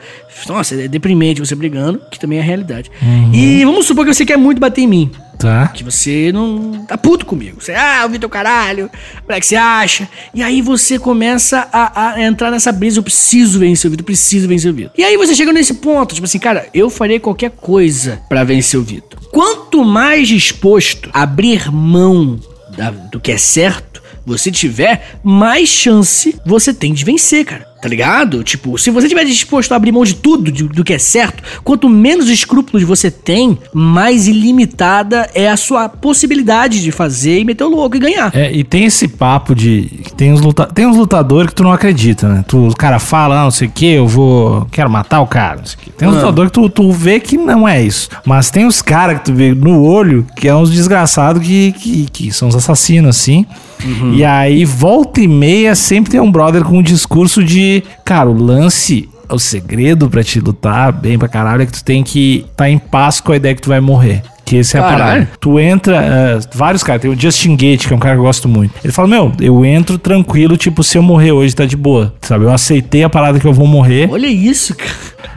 Nossa, é deprimente você brigando, que também é a realidade. E vamos supor que você quer muito bater em mim. tá. Que você não tá puto comigo. Você, ah, eu vi teu caralho, como é que você acha? E aí você começa a, a entrar nessa brisa, eu preciso vencer o Vitor, preciso vencer o Vitor. E aí você chega nesse ponto, tipo assim, cara, eu faria qualquer coisa pra vencer o Vitor. quanto mais disposto a abrir mão da- do que é certo você tiver, mais chance você tem de vencer, cara. Tá ligado? Tipo, se você estiver disposto a abrir mão de tudo, de- do que é certo, quanto menos escrúpulos você tem, mais ilimitada é a sua possibilidade de fazer e meter o louco e ganhar. É, e tem esse papo de. que Tem uns, luta, tem uns lutadores que tu não acredita, né? Tu, o cara fala, ah, não sei o que, eu vou. Quero matar o cara, não sei o quê. Tem uns lutadores que tu, tu vê que não é isso. Mas tem os caras que tu vê no olho que é uns desgraçados que, que, que são os assassinos, assim. E aí, volta e meia, sempre tem um brother com um discurso de. Cara, o lance. O segredo pra te lutar bem pra caralho é que tu tem que estar tá em paz com a ideia que tu vai morrer. Que esse é a Caralho. parada. Tu entra, eh, vários caras, tem o Justin Gate, que é um cara que eu gosto muito. Ele fala: Meu, eu entro tranquilo, tipo, se eu morrer hoje tá de boa. Sabe? Eu aceitei a parada que eu vou morrer, Olha isso, cara.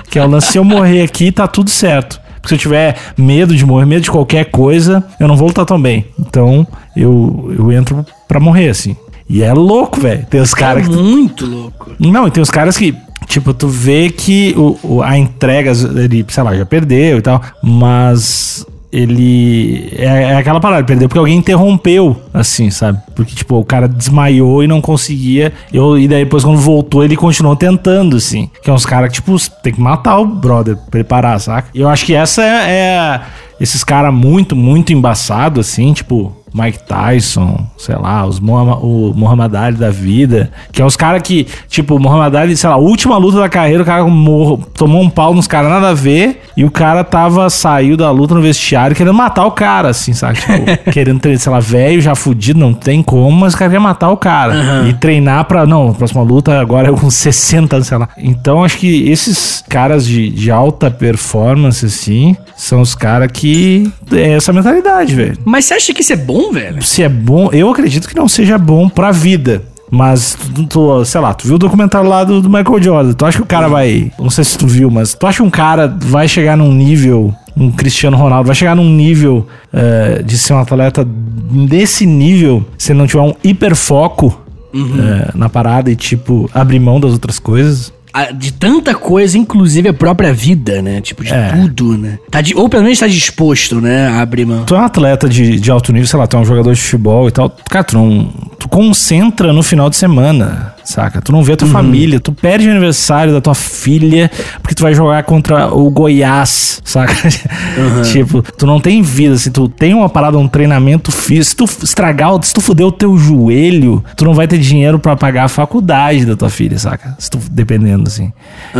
que é o lance: se eu morrer aqui, tá tudo certo. Porque se eu tiver medo de morrer, medo de qualquer coisa, eu não vou lutar tão bem. Então, eu, eu entro pra morrer, assim. E é louco, velho. Tem os caras é que. muito louco. Não, e tem os caras que, tipo, tu vê que o, o- a entrega, ele, sei lá, já perdeu e tal, mas ele. É, é aquela parada, perdeu porque alguém interrompeu, assim, sabe? Porque, tipo, o cara desmaiou e não conseguia. Eu, e daí, depois, quando voltou, ele continuou tentando, assim. Que é uns caras que, tipo, tem que matar o brother, preparar, saca? E eu acho que essa é. é esses caras muito, muito embaçados, assim, tipo. Mike Tyson, sei lá, os Muhammad, o Muhammad Ali da vida. Que é os caras que, tipo, o Muhammad Ali, sei lá, última luta da carreira, o cara morro, tomou um pau nos caras nada a ver. E o cara tava, saiu da luta no vestiário querendo matar o cara, assim, sabe? Tipo, <laughs> querendo treinar, sei lá, velho, já fudido, não tem como, mas o cara quer matar o cara. E treinar pra, não, próxima luta agora é com <laughs> 60 anos, sei lá. Então acho que esses caras de, de alta performance, assim, são os caras que. É essa mentalidade, velho Mas você acha que isso é bom, velho? se é bom, eu acredito que não seja bom pra vida. Mas, tu, tu- sei lá, tu viu o documentário lá do, do Michael Jordan. Tu acha que o cara vai. Não sei se tu viu, mas tu acha que um cara vai chegar num nível. Um Cristiano Ronaldo vai chegar num nível eh, de ser um atleta desse nível se não tiver um hiperfoco eh, na parada e, tipo, abrir mão das outras coisas? De tanta coisa, inclusive a própria vida, né? Tipo, de É. tudo, né? Tá di- ou pelo menos tá disposto, né? A abrir mão. Tu é um atleta de, de alto nível, sei lá, tu é um jogador de futebol e tal. Cara, tu não. Concentra no final de semana, saca? Tu não vê a tua família, tu perde o aniversário da tua filha porque tu vai jogar contra o Goiás, saca? <laughs> tipo, tu não tem vida, assim, tu tem uma parada, um treinamento físico. Se tu estragar, se tu fuder o teu joelho, tu não vai ter dinheiro pra pagar a faculdade da tua filha, saca? Se tu dependendo, assim.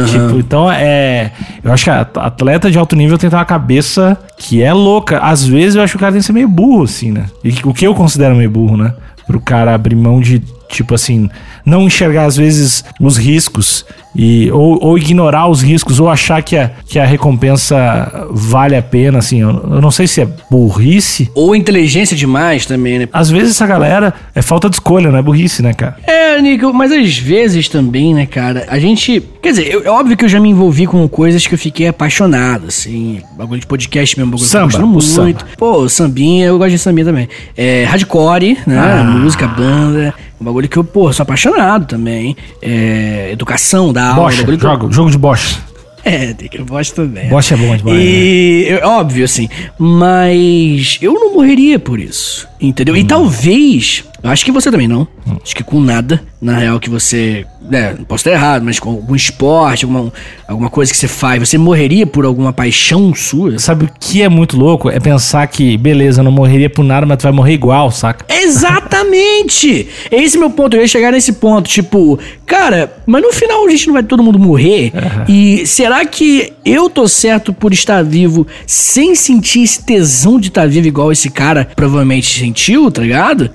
Tipo, então é. Eu acho que atleta de alto nível tem que ter uma cabeça que é louca. Às vezes eu acho que o cara tem que ser meio burro, assim, né? E o que eu considero meio burro, né? Pro cara abrir mão de, tipo assim, não enxergar às vezes os riscos e ou, ou ignorar os riscos ou achar que a, que a recompensa vale a pena, assim. Eu, eu não sei se é burrice. Ou inteligência demais também, né? Às vezes essa galera é falta de escolha, não é burrice, né, cara? É, Nico, mas às vezes também, né, cara, a gente. Quer dizer, eu- é óbvio que eu já me envolvi com coisas que eu fiquei apaixonado, assim. Bagulho de podcast mesmo, bagulho Samba, que eu o gosto samba. muito. Pô, sambinha, eu gosto de sambinha também. É, hardcore, né? Ah. Música, banda. Um bagulho que eu, pô, sou apaixonado também. É, educação da aula. Bocha, jogo, jogo de bocha. É, tem que gosto também. Bocha é bom demais. né? E, eu- óbvio, assim. Mas eu não morreria por isso. Entendeu? Hum. E talvez. Eu acho que você também não. Acho que com nada, na real, que você. Né, posso estar errado, mas com algum esporte, alguma, alguma coisa que você faz, você morreria por alguma paixão sua? Sabe o que é muito louco? É pensar que, beleza, eu não morreria por nada, mas tu vai morrer igual, saca? Exatamente! <laughs> Esse é meu ponto, eu ia chegar nesse ponto, tipo, cara, mas no final a gente não vai todo mundo morrer? E será que eu tô certo por estar vivo sem sentir esse tesão de estar vivo igual esse cara provavelmente sentiu, tá ligado?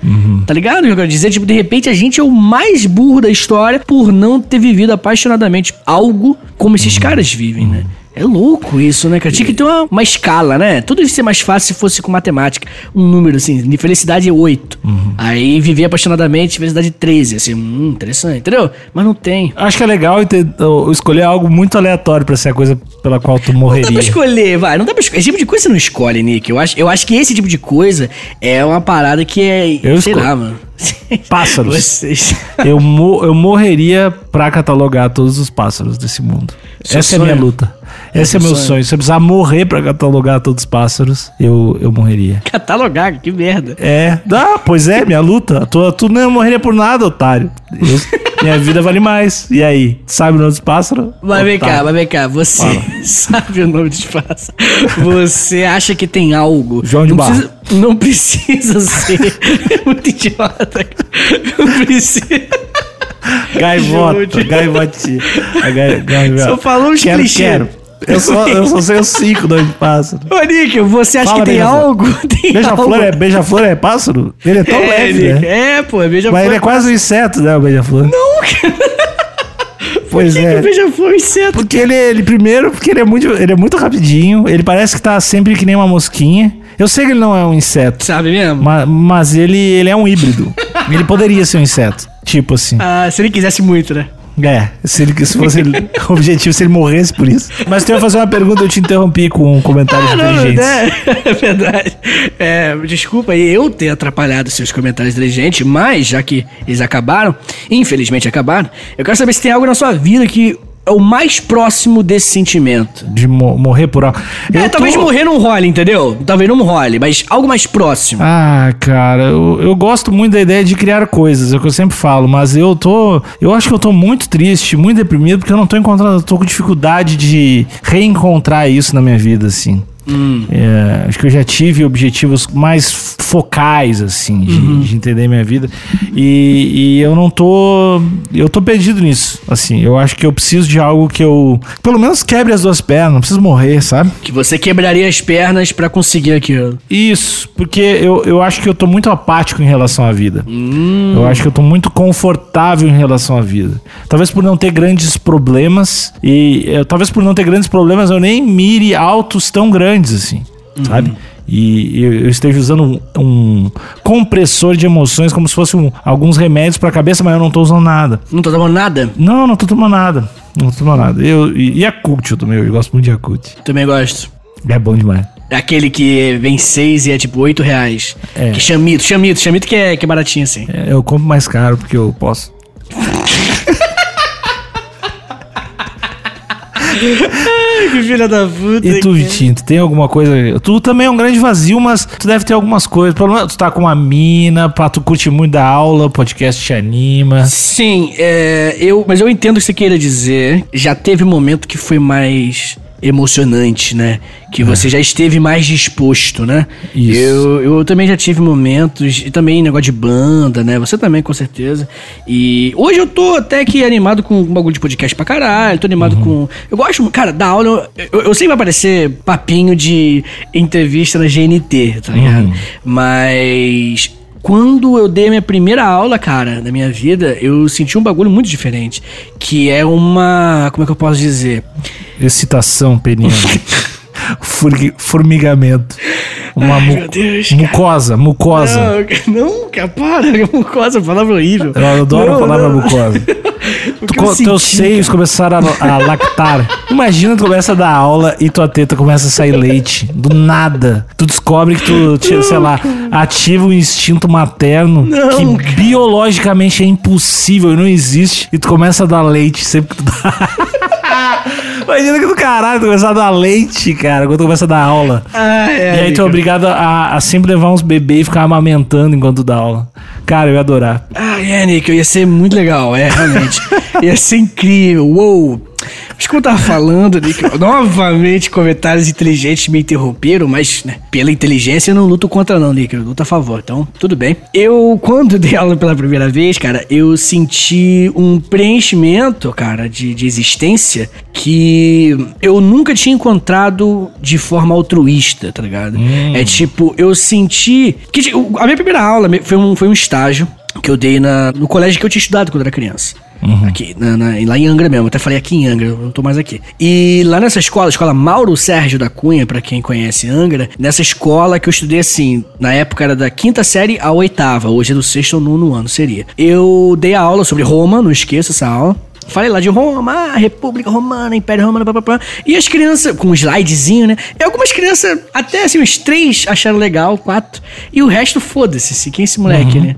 Tá ligado o que eu quero dizer? Tipo, de repente a gente é o mais burro da história por não ter vivido apaixonadamente algo como esses caras vivem, né? É louco isso, né, cara? Tinha que ter uma, uma escala, né? Tudo ia ser mais fácil se fosse com matemática. Um número, assim, de felicidade é 8. Aí viver apaixonadamente, felicidade 13. Assim, hum, interessante, entendeu? Mas não tem. Acho que é legal ter- escolher algo muito aleatório pra ser a coisa pela qual tu Não dá morreria. pra escolher, vai. Não dá pra escolher. Esse tipo de coisa você não escolhe, Nick. Eu acho, eu acho que esse tipo de coisa é uma parada que é. Eu sei escolho. lá, mano. <laughs> Pássaros. Vocês. Eu, mo- eu morreria pra catalogar todos os pássaros desse mundo. Seu Essa é a minha sonho? luta. Esse é, é meu sonho. sonho. Se eu precisar morrer pra catalogar todos os pássaros, eu, eu morreria. <laughs> Catalogar, que merda. É, ah, pois é, minha luta. Tu, tu não morreria por nada, otário. Eu- <laughs> minha vida vale mais. E aí, sabe o nome dos pássaros? Mas vem cá, mas vem cá, você <laughs> sabe o nome dos pássaros? Você acha que tem algo? João de não Barro. precisa, não precisa ser muito idiota. Não precisa. Gaivota, gaivotinha. Gai- gaivota. Só falou quero, clichês. quero. Eu só, eu só sei os cinco nomes de pássaro. Ô, Nick, você acha Fala, que tem algo? <laughs> Tem Beija-flor algo. é, beija-flor é pássaro? Ele é tão É, leve, Nick, né? é, pô, beija-flor. Mas ele é quase um inseto, né, o beija-flor? Não, <laughs> Pois Por que que é. o beija-flor é inseto? Porque ele, ele primeiro, porque ele é muito, ele é muito rapidinho. Ele parece que tá sempre que nem uma mosquinha. Eu sei que ele não é um inseto, Sabe mesmo? ma- mas, ele, ele é um híbrido. ele poderia ser um inseto, tipo assim. Ah, se ele quisesse muito, né? É, se, ele, se fosse <laughs> o objetivo, se ele morresse por isso. Mas tu ia fazer uma pergunta, eu te interrompi com comentários Ah, não, inteligentes. <laughs> é, é verdade. É, desculpa aí eu ter atrapalhado seus comentários inteligentes, mas já que eles acabaram, infelizmente acabaram, eu quero saber se tem algo na sua vida que é o mais próximo desse sentimento. De mo- morrer por algo. É, Eu talvez tô- morrer não role, entendeu? Talvez não role, mas algo mais próximo. Ah, cara, eu, eu gosto muito da ideia de criar coisas, é o que eu sempre falo, mas eu tô. Eu acho que eu tô muito triste, muito deprimido, porque eu não tô encontrando, eu tô com dificuldade de reencontrar isso na minha vida, assim. É, acho que eu já tive objetivos mais focais, assim, de, de entender minha vida. E, e eu não tô. Eu tô perdido nisso. Assim, eu acho que eu preciso de algo que eu. Pelo menos quebre as duas pernas, não preciso morrer, sabe? Que você quebraria as pernas pra conseguir aquilo. Isso, porque eu, eu acho que eu tô muito apático em relação à vida. Eu acho que eu tô muito confortável em relação à vida. Talvez por não ter grandes problemas, e eh, talvez por não ter grandes problemas eu nem mire altos tão grandes assim, sabe? E eu, esteja usando um, um compressor de emoções como se fosse um- alguns remédios pra cabeça, mas eu não tô usando nada. Não tô tomando nada? Não, não tô tomando nada. Não tô tomando nada. Eu, e Yakult eu também, eu gosto muito de Yakult. Também gosto. É bom demais. É aquele que vem seis e é tipo oito reais. É. Que chamito, chamito, chamito que é, que é baratinho assim. É, eu compro mais caro porque eu posso. <laughs> que filha da puta. E tu. Vitinho, tu tem alguma coisa? Tu também é um grande vazio, mas tu deve ter algumas coisas. Pelo menos tu tá com uma mina, pá, tu curte muito da aula, o podcast te anima. Sim, é, eu, mas eu entendo o que você queira dizer. Já teve um momento que foi mais emocionante, né? Que você já esteve mais disposto, né? É. Isso. Eu, eu também já tive momentos, e também negócio de banda, né? Você também, com certeza. E hoje eu tô até que animado com um bagulho de podcast pra caralho, tô animado Uhum. com... Eu gosto, cara, da aula, eu, eu, eu sei que vai aparecer papinho de entrevista na GNT, tá ligado? Uhum. Mas... Quando eu dei a minha primeira aula, cara, na minha vida, eu senti um bagulho muito diferente. Que é uma. Como é que eu posso dizer? Excitação peniana. <laughs> Formi- formigamento. Uma mu- meu Deus, cara. mucosa, mucosa. Não, não, cara, para. <laughs> Mucosa, palavra horrível. Eu adoro Não, a palavra não. mucosa. <laughs> Tu co- teus senti, seios começaram a, a lactar. <laughs> Imagina tu começa a dar aula e tua teta começa a sair leite. Do nada. Tu descobre que tu, te- sei lá, ativa o instinto materno Não, que biologicamente é impossível e não existe. E tu começa a dar leite sempre que tu dá. Imagina que do caralho tu começa a dar leite, cara, quando tu começa a dar aula. Ah, é, e aí tu é obrigado a, a sempre levar uns bebês e ficar amamentando enquanto tu dá aula. Cara, eu ia adorar. Ah, é, Nick, ia ser muito legal, é, realmente. <laughs> ia ser incrível, uou. Mas como eu tava falando, Nick, novamente comentários inteligentes me interromperam, mas né, pela inteligência eu não luto contra não, Nick, eu luto a favor, então tudo bem. Eu, quando dei aula pela primeira vez, cara, eu senti um preenchimento, cara, de, de existência que eu nunca tinha encontrado de forma altruísta, tá ligado? É tipo, eu senti... que tipo, A minha primeira aula foi um, foi um estágio que eu dei na, no colégio que eu tinha estudado quando era criança. Aqui, na- na- lá em Angra mesmo. Até falei aqui em Angra, eu não tô mais aqui. E lá nessa escola, a escola Mauro Sérgio da Cunha, pra quem conhece Angra, nessa escola que eu estudei assim, na época era da quinta série à oitava, hoje é do sexto ou nono ano, seria. Eu dei a aula sobre Roma, não esqueça essa aula. Falei lá de Roma, ah, República Romana, Império Romano, papapá. E as crianças, com um slidezinho, né? E algumas crianças, até assim, uns três acharam legal, quatro. E o resto, foda-se, quem é esse moleque, né?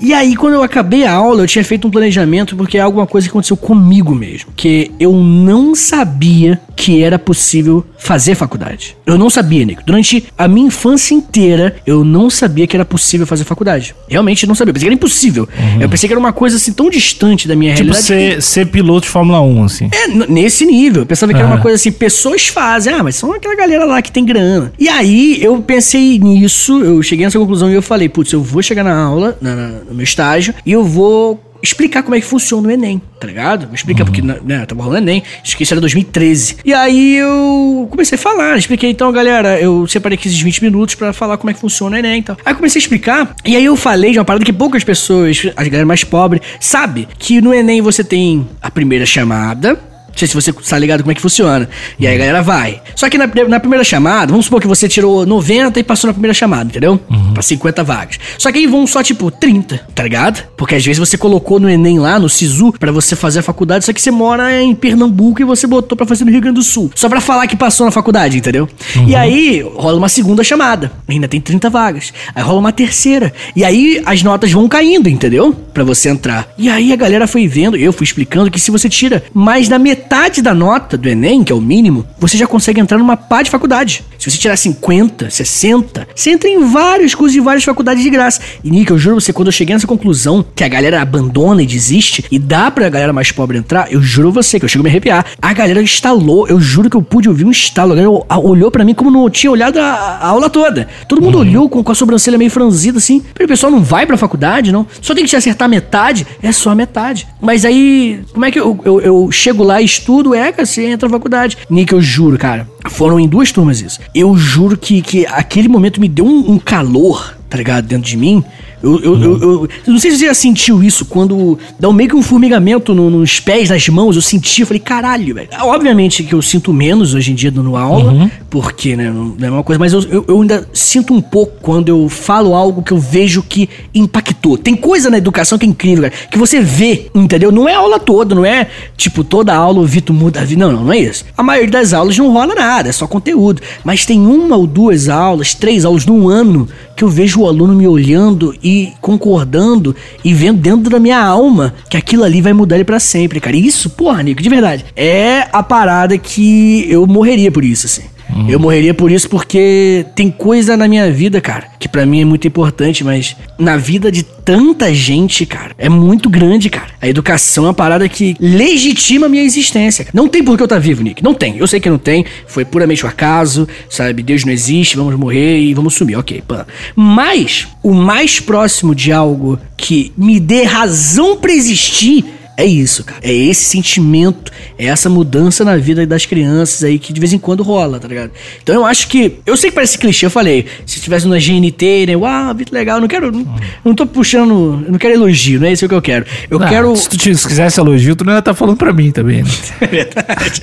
E aí, quando eu acabei a aula, eu tinha feito um planejamento, porque é alguma coisa que aconteceu comigo mesmo. Que eu não sabia que era possível fazer faculdade. Eu não sabia, Nico. Durante a minha infância inteira, eu não sabia que era possível fazer faculdade. Realmente não sabia. Eu pensei que era impossível. Eu pensei que era uma coisa assim tão distante da minha Tipo, realidade. ser, ser piloto de Fórmula 1, assim. É, nesse nível. Eu pensava que era uma coisa assim, pessoas fazem. Ah, mas são aquela galera lá que tem grana. E aí eu pensei nisso, eu cheguei nessa conclusão e eu falei, putz, eu vou chegar na aula, na- na- no meu estágio, e eu vou explicar como é que funciona o Enem, tá ligado? Vou explicar porque, né, tava rolando Enem, isso era 2013. E aí eu comecei a falar, expliquei, então, galera, eu separei aqui esses 20 minutos pra falar como é que funciona o Enem e tal. Aí eu comecei a explicar, e aí eu falei de uma parada que poucas pessoas, as galera mais pobre, sabe que no Enem você tem a primeira chamada, sei se você tá ligado como é que funciona. E aí a galera vai. Só que na, na primeira chamada, vamos supor que você tirou 90 e passou na primeira chamada, entendeu? Pra 50 vagas. Só que aí vão só, tipo, 30, tá ligado? Porque às vezes você colocou no Enem lá, no SISU, pra você fazer a faculdade, só que você mora em Pernambuco e você botou pra fazer no Rio Grande do Sul. Só pra falar que passou na faculdade, entendeu? E aí rola uma segunda chamada. Ainda tem 30 vagas. Aí rola uma terceira. E aí as notas vão caindo, entendeu? Pra você entrar. E aí a galera foi vendo, eu fui explicando que se você tira mais da metade da nota do Enem, que é o mínimo, você já consegue entrar numa pá de faculdade. Se você tirar 50, 60, você entra em vários cursos de várias faculdades de graça. E Nick, eu juro você, quando eu cheguei nessa conclusão que a galera abandona e desiste e dá pra galera mais pobre entrar, eu juro você que eu chego a me arrepiar. A galera instalou, eu juro que eu pude ouvir um estalo. A galera olhou pra mim como não tinha olhado a, a aula toda. Todo mundo olhou com, com a sobrancelha meio franzida assim. O pessoal não vai pra faculdade, não? Só tem que te acertar metade? É só metade. Mas aí, como é que eu, eu, eu chego lá e estudo? É, cara, você entra na faculdade. Nick, eu juro, cara. Foram em duas turmas isso. Eu juro que, que aquele momento me deu um, um calor, tá ligado? Dentro de mim. Eu, eu, eu, eu- eu não sei se você já sentiu isso quando dá meio que um formigamento no- nos pés, nas mãos. Eu senti, eu falei, caralho, velho. Obviamente que eu sinto menos hoje em dia dando aula, porque, né, não é uma coisa, mas eu, eu, eu ainda sinto um pouco quando eu falo algo que eu vejo que impactou. Tem coisa na educação que é incrível, cara, que você vê, entendeu? Não é a aula toda, não é tipo toda aula o Vitor muda a vida. Não, não, não é isso. A maioria das aulas não rola nada, é só conteúdo. Mas tem uma ou duas aulas, três aulas num ano que eu vejo o aluno me olhando e concordando e vendo dentro da minha alma que aquilo ali vai mudar ele pra sempre, cara. E isso, porra, Nico, de verdade, é a parada que eu morreria por isso, assim. Eu morreria por isso porque tem coisa na minha vida, cara, que pra mim é muito importante, mas na vida de tanta gente, cara, é muito grande, cara. A educação é uma parada que legitima a minha existência. Não tem por que eu estar vivo, Nick. Não tem. Eu sei que não tem. Foi puramente o acaso, sabe? Deus não existe, vamos morrer e vamos sumir. Ok, pã. Mas o mais próximo de algo que me dê razão pra existir é isso, cara. É esse sentimento, é essa mudança na vida das crianças aí que de vez em quando rola, tá ligado? Então eu acho que. Eu sei que parece clichê, eu falei. Se estivesse na GNT, né? Uau, muito legal. Eu não quero. Não, não tô puxando. Eu não quero elogio, não é isso que eu quero. Eu Ah, quero. Se tu te- se quisesse elogio, tu não ia estar falando pra mim também, né? <laughs> É verdade.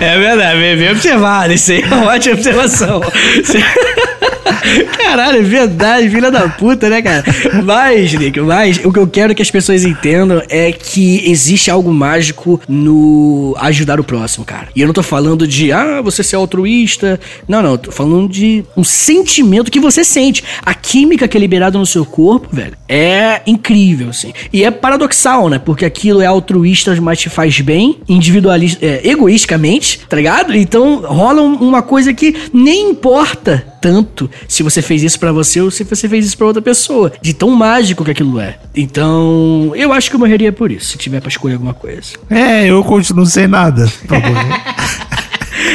É verdade, bem, bem observado. Isso aí é uma ótima observação. Caralho, é verdade, filha da puta, né, cara? Mas, Nick, mas o que eu quero que as pessoas entendam é que existe algo mágico no ajudar o próximo, cara. E eu não tô falando de, ah, você ser altruísta. Não, não, tô falando de um sentimento que você sente. A química que é liberada no seu corpo, velho, é incrível, assim. E é paradoxal, né? Porque aquilo é altruísta, mas te faz bem, individualista, é, egoisticamente, tá ligado? Então rola um- uma coisa que nem importa tanto se você fez isso pra você ou se você fez isso pra outra pessoa. De tão mágico que aquilo é. Então, eu acho que eu morreria por isso, se tiver pra escolher alguma coisa. É, eu continuo sem nada. <laughs> pra morrer.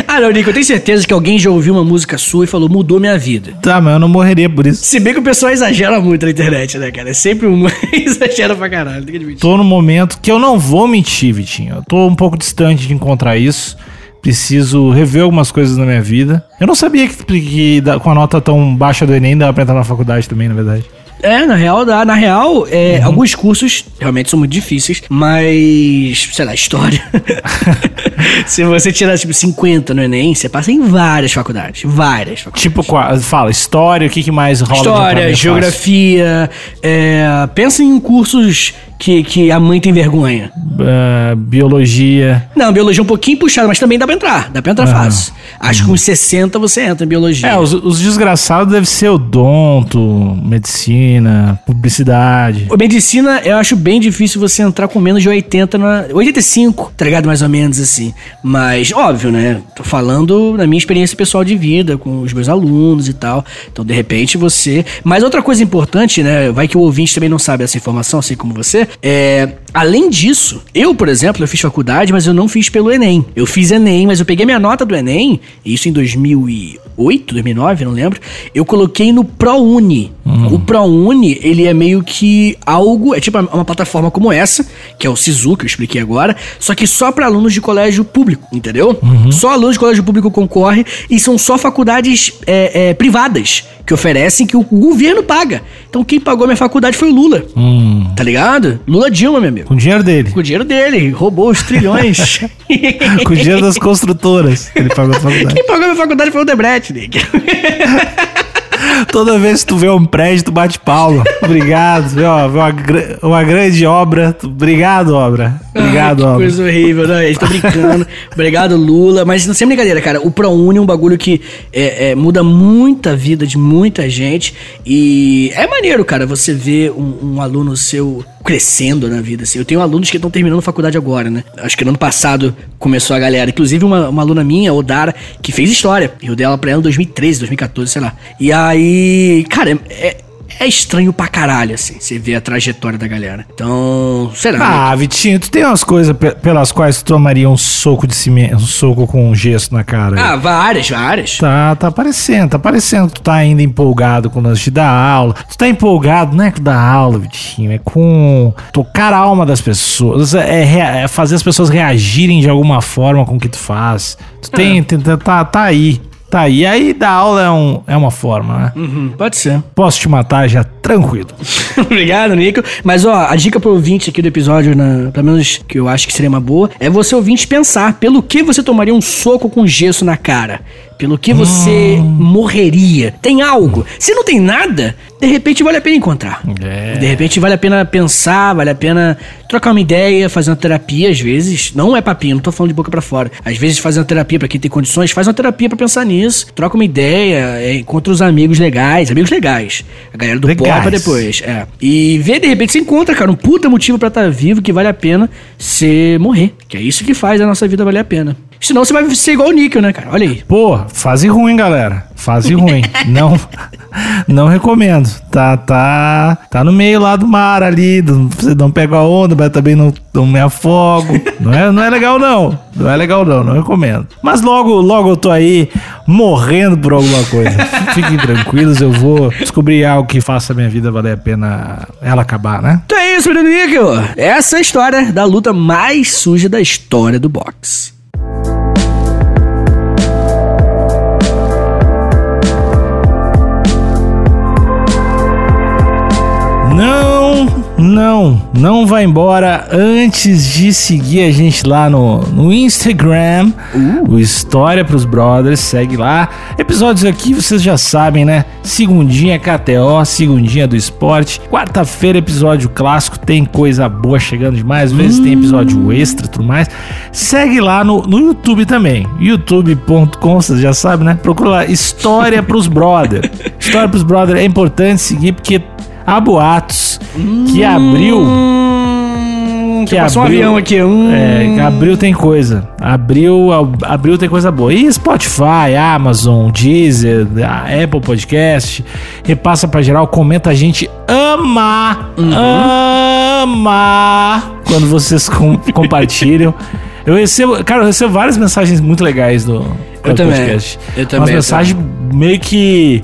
Ah, não, Nico, eu tenho certeza que alguém já ouviu uma música sua e falou, mudou minha vida. tá, mas eu não morreria por isso. Se bem que o pessoal exagera muito na internet, né, cara? É sempre um <laughs> exagera pra caralho, tem que admitir. Tô no momento que eu não vou mentir, Vitinho. Eu tô um pouco distante de encontrar isso. Preciso rever algumas coisas na minha vida. Eu não sabia que, que dá- com a nota tão baixa do Enem dava pra entrar na faculdade também, na verdade. É, na real, dá. Na real, é, alguns cursos realmente são muito difíceis, mas, sei lá, história. <laughs> Se você tirar, tipo, 50 no Enem, você passa em várias faculdades. Várias faculdades. Tipo, fala, história, o que, que mais rola? História, geografia. é, pensa em cursos que, que a mãe tem vergonha? Ah, biologia. Não, biologia é um pouquinho puxada, mas também dá pra entrar. Dá pra entrar Aham. fácil. Acho que com 60 você entra em biologia. É, os, os desgraçados devem ser odonto, medicina, publicidade. Medicina, eu acho bem difícil você entrar com menos de 80 na. 85, tá ligado? Mais ou menos assim. Mas, óbvio, né? Tô falando da minha experiência pessoal de vida, com os meus alunos e tal. Então, de repente, você. Mas outra coisa importante, né? Vai que o ouvinte também não sabe essa informação, assim como você. É. Além disso, eu, por exemplo, eu fiz faculdade, mas eu não fiz pelo Enem. Eu fiz Enem, mas eu peguei minha nota do Enem, isso em 2008, 2009, não lembro. Eu coloquei no ProUni. O ProUni, ele é meio que algo, é tipo uma plataforma como essa, que é o Sisu, que eu expliquei agora, só que só para alunos de colégio público, entendeu? Só alunos de colégio público concorrem e são só faculdades é, é, privadas que oferecem que o governo paga. Então quem pagou a minha faculdade foi o Lula, Hum, tá ligado? Lula Dilma, meu amigo. Com o dinheiro dele. Com o dinheiro dele, roubou os trilhões. <laughs> com o dinheiro das construtoras. Ele pagou a faculdade. Quem pagou a minha faculdade foi o Debrecht, Nick. <laughs> Toda vez que tu vê um prédio, tu bate palma. Obrigado. Vê, ó, vê uma, uma grande obra. Obrigado, obra. Obrigado, Ai, que obra. coisa horrível, né? Eles estão brincando. Obrigado, Lula. Mas sem brincadeira, cara, o ProUni é um bagulho que é, é, muda muita vida de muita gente. E é maneiro, cara, você ver um, um aluno seu crescendo na vida. Assim. Eu tenho alunos que estão terminando faculdade agora, né? Acho que no ano passado começou a galera. Inclusive, uma, uma aluna minha, Odara, que fez história. Eu dei ela pra ela em 2013, 2014, sei lá. E aí, cara, é. É estranho pra caralho, assim, você vê a trajetória da galera. Então, será? né? Ah, Vitinho, tu tem umas coisas pe- pelas quais tu tomaria um soco de cimento, um soco com gesso na cara. Ah, várias, várias. Tá, tá aparecendo, tá aparecendo que tu tá ainda empolgado com o lance de dar aula. Tu tá empolgado, não é com dar aula, Vitinho, é com tocar a alma das pessoas, é, rea- é fazer as pessoas reagirem de alguma forma com o que tu faz. Tu tem, tem- tá, tá aí, tá. E aí dar aula é, um, é uma forma, né? Uhum, pode ser. Posso te matar já tranquilo. <laughs> Obrigado, Nico. Mas, ó, a dica pro ouvinte aqui do episódio, na, pelo menos que eu acho que seria uma boa, é você ouvinte pensar pelo que você tomaria um soco com gesso na cara. Pelo que você morreria. Tem algo. Se não tem nada, de repente vale a pena encontrar. É. De repente vale a pena pensar, vale a pena trocar uma ideia, fazer uma terapia, às vezes. Não é papinho, não tô falando de boca pra fora. Às vezes fazer uma terapia pra quem tem condições, faz uma terapia pra pensar nisso. Troca uma ideia, é, encontra os amigos legais, amigos legais. A galera do Legais. Popa depois, é. E vê, de repente, você encontra, cara, um puta motivo pra estar vivo que vale a pena você morrer. Que é isso que faz a nossa vida valer a pena. Senão você vai ser igual o Níquel, né, cara? Olha aí. Pô, fase ruim, galera. Fase ruim. <laughs> não, não recomendo. Tá, tá, tá no meio lá do mar ali. Você não pega a onda, mas também não, não me afogo. Não é, não é legal não. Não é legal não. Não recomendo. Mas logo, logo eu tô aí morrendo por alguma coisa. <laughs> Fiquem tranquilos, eu vou descobrir algo que faça a minha vida valer a pena ela acabar, né? Então é isso, menino Níquel. Essa é a história da luta mais suja da história do boxe. Não, não, não vai embora antes de seguir a gente lá no, no Instagram, o História pros Brothers, segue lá. Episódios aqui vocês já sabem, né? Segundinha KTO, segundinha do esporte. Quarta-feira, episódio clássico, tem coisa boa chegando demais, às vezes tem episódio extra e tudo mais. Segue lá no, no YouTube também, youtube.com, vocês já sabem, né? Procura lá, História pros Brothers. <laughs> História pros Brothers é importante seguir porque há boatos que abriu. Hum, Que que passou abriu- um avião aqui. Hum. É, abril tem coisa. Abril, abril tem coisa boa. E Spotify, Amazon, Deezer, Apple Podcast. Repassa pra geral, comenta. A gente ama, ama quando vocês com- <laughs> compartilham. Eu recebo, cara, eu recebo várias mensagens muito legais do, também. podcast. Eu também, Umas eu mensagens meio que.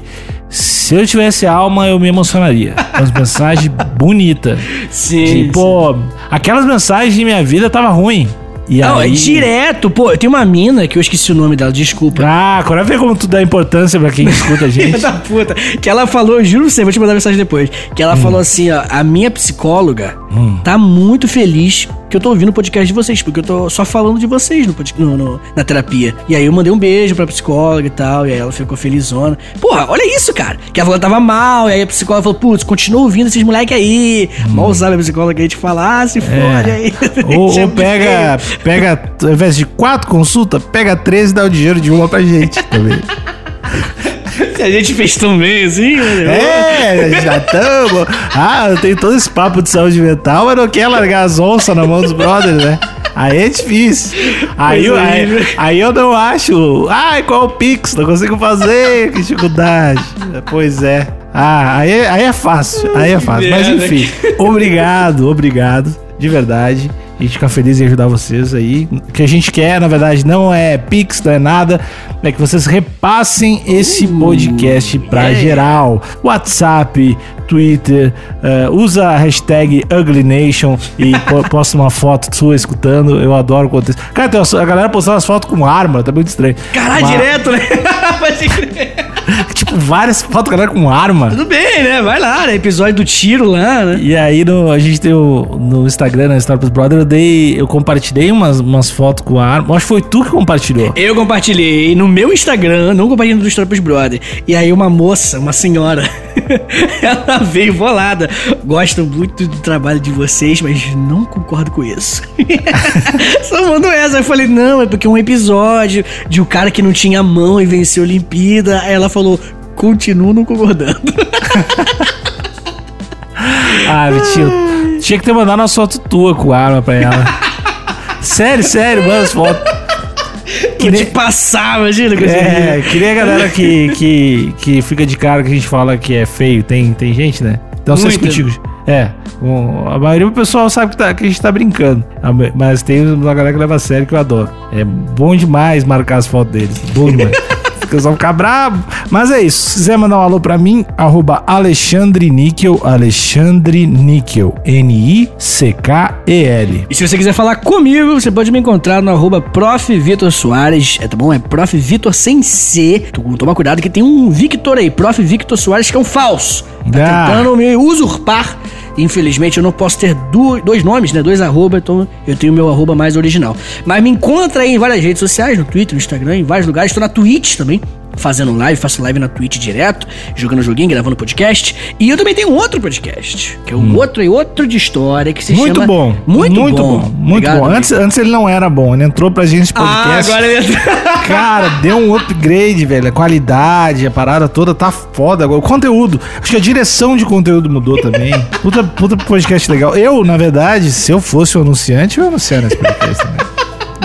Se eu tivesse alma, eu me emocionaria. Umas <laughs> mensagens bonitas. Sim. Tipo, aquelas mensagens de minha vida tava ruim. E Não, é aí... direto. Pô, eu tenho uma mina que eu esqueci o nome dela, desculpa. Ah, agora vê como tu dá importância pra quem escuta a <laughs> gente. Da puta. Que ela falou, juro pra você, vou te mandar mensagem depois. Que ela falou assim, ó, a minha psicóloga, tá muito feliz que eu tô ouvindo o podcast de vocês, porque eu tô só falando de vocês no, no- no- na terapia. E aí eu mandei um beijo pra psicóloga e tal, e aí ela ficou felizona. Porra, olha isso, cara. Que a avó tava mal, e aí a psicóloga falou, putz, continua ouvindo esses moleque aí. Mal sabe a psicóloga que a gente fala, ah, se fode aí. <laughs> Ou, ou pega, pega, ao invés de quatro consultas, pega três e dá o dinheiro de uma pra gente também. <laughs> Se a gente fez tão bem assim, mano. É, já estamos. Ah, eu tenho todo esse papo de saúde mental, mas não quer largar as onças na mão dos brothers, né? Aí é difícil. Aí, eu- aí, horrível. aí eu não acho. Ai, qual o Pix? Não consigo fazer, que dificuldade. Pois é. Ah, aí, é- aí é fácil. Aí é fácil. Mas merda. enfim, obrigado, obrigado. De verdade. A gente fica feliz em ajudar vocês aí. O que a gente quer, na verdade, não é Pix, não é nada. É que vocês repassem esse podcast pra é. geral. WhatsApp, Twitter, eh, usa a hashtag UglyNation e <laughs> po- posta uma foto sua escutando. Eu adoro quando isso. Cara, a galera postando as fotos com arma, tá muito estranho. Caralho, Mas, direto, né? <laughs> Pode crer. <laughs> Tipo, várias fotos galera com arma. Tudo bem, né? Vai lá, né? Episódio do tiro lá, né? E aí no, a gente tem o, no Instagram, na Star Plus Brother, eu dei. Eu compartilhei umas, umas fotos com a arma. Acho que foi tu que compartilhou. Eu compartilhei no meu Instagram, não compartilhei no História pros Brother. E aí uma moça, uma senhora, <laughs> ela veio bolada. Gosto muito do trabalho de vocês, mas não concordo com isso. <laughs> Só mandou essa. Eu falei, não, é porque um episódio de um cara que não tinha mão e venceu a Olimpíada. Aí ela falou, continuo não concordando. <laughs> Ah, Vitinho, tinha que ter mandado uma foto tua com arma pra ela. sério, sério, manda as fotos. Vou te passar, imagina. coisa É, horrível. queria a galera que, que, que fica de cara que a gente fala que é feio. Tem, tem gente, né? Então vocês contigo. É, um, a maioria do pessoal sabe que, tá- que a gente tá brincando. Mas tem uma galera que leva a sério que eu adoro. É bom demais marcar as fotos deles. Bom demais. <laughs> Eles vão ficar bravos. Mas é isso. Se quiser mandar um alô pra mim, arroba Alexandre Níquel. Alexandre Níquel. N-I-C-K-E-L. E se você quiser falar comigo, você pode me encontrar no arroba Prof. Vitor Soares, é, tá bom? É Prof. Vitor sem C. Toma cuidado que tem um Victor aí, Prof. Victor Soares, que é um falso. Tá Ah. tentando me usurpar. Infelizmente eu não posso ter dois nomes, né? Dois arroba, então eu tenho meu arroba mais original. Mas me encontra aí em várias redes sociais, no Twitter, no Instagram, em vários lugares. Estou na Twitch também. Fazendo live, faço live na Twitch direto, jogando joguinho, gravando podcast. E eu também tenho um outro podcast, que é um outro e outro de história que se Hum. Muito chama bom. muito, muito bom. bom. Muito Obrigado, bom. amigo. Antes, antes ele não era bom. Ele entrou pra gente Ah, podcast. agora ele <laughs> Cara, deu um upgrade, velho. A qualidade, a parada toda tá foda agora. O conteúdo. Acho que a direção de conteúdo mudou também. Puta, puta podcast legal. Eu, na verdade, se eu fosse o anunciante, eu ia anunciar nesse podcast também.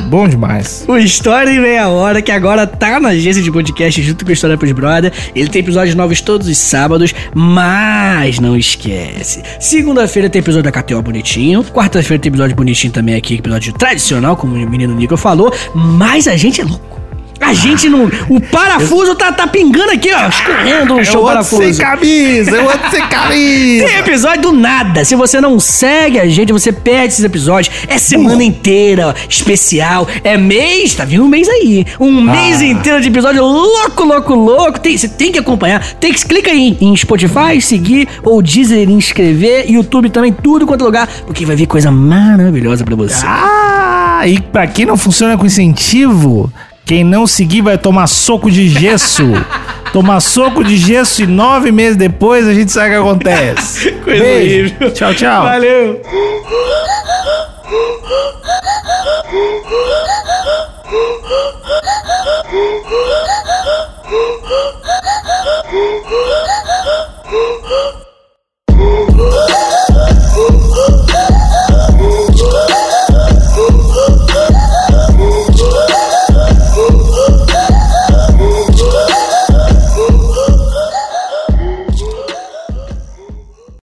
Bom demais. O História em Meia Hora, que agora tá na agência de podcast junto com o História pros Brother. Ele tem episódios novos todos os sábados, mas não esquece. Segunda-feira tem episódio da KTO bonitinho. Quarta-feira tem episódio bonitinho também aqui, episódio tradicional, como o menino Nico falou. Mas a gente é louco. A gente não. O parafuso tá, tá pingando aqui, ó, escorrendo no chão eu ando sem parafuso. camisa, eu ando sem camisa. Tem episódio do nada. Se você não segue a gente, você perde esses episódios. É semana inteira, ó, especial. É mês, tá vindo um mês aí. Um mês inteiro de episódio louco, louco, louco. Tem, você tem que acompanhar. Tem que clica aí em Spotify, seguir, ou Deezer, inscrever, YouTube também, tudo quanto é lugar, porque vai vir coisa maravilhosa pra você. Ah, e pra quem não funciona com incentivo, quem não seguir vai tomar soco de gesso. <laughs> tomar soco de gesso e nove meses depois a gente sabe o que acontece. <laughs> Coisa Beijo. horrível. Tchau, tchau. Valeu. <laughs>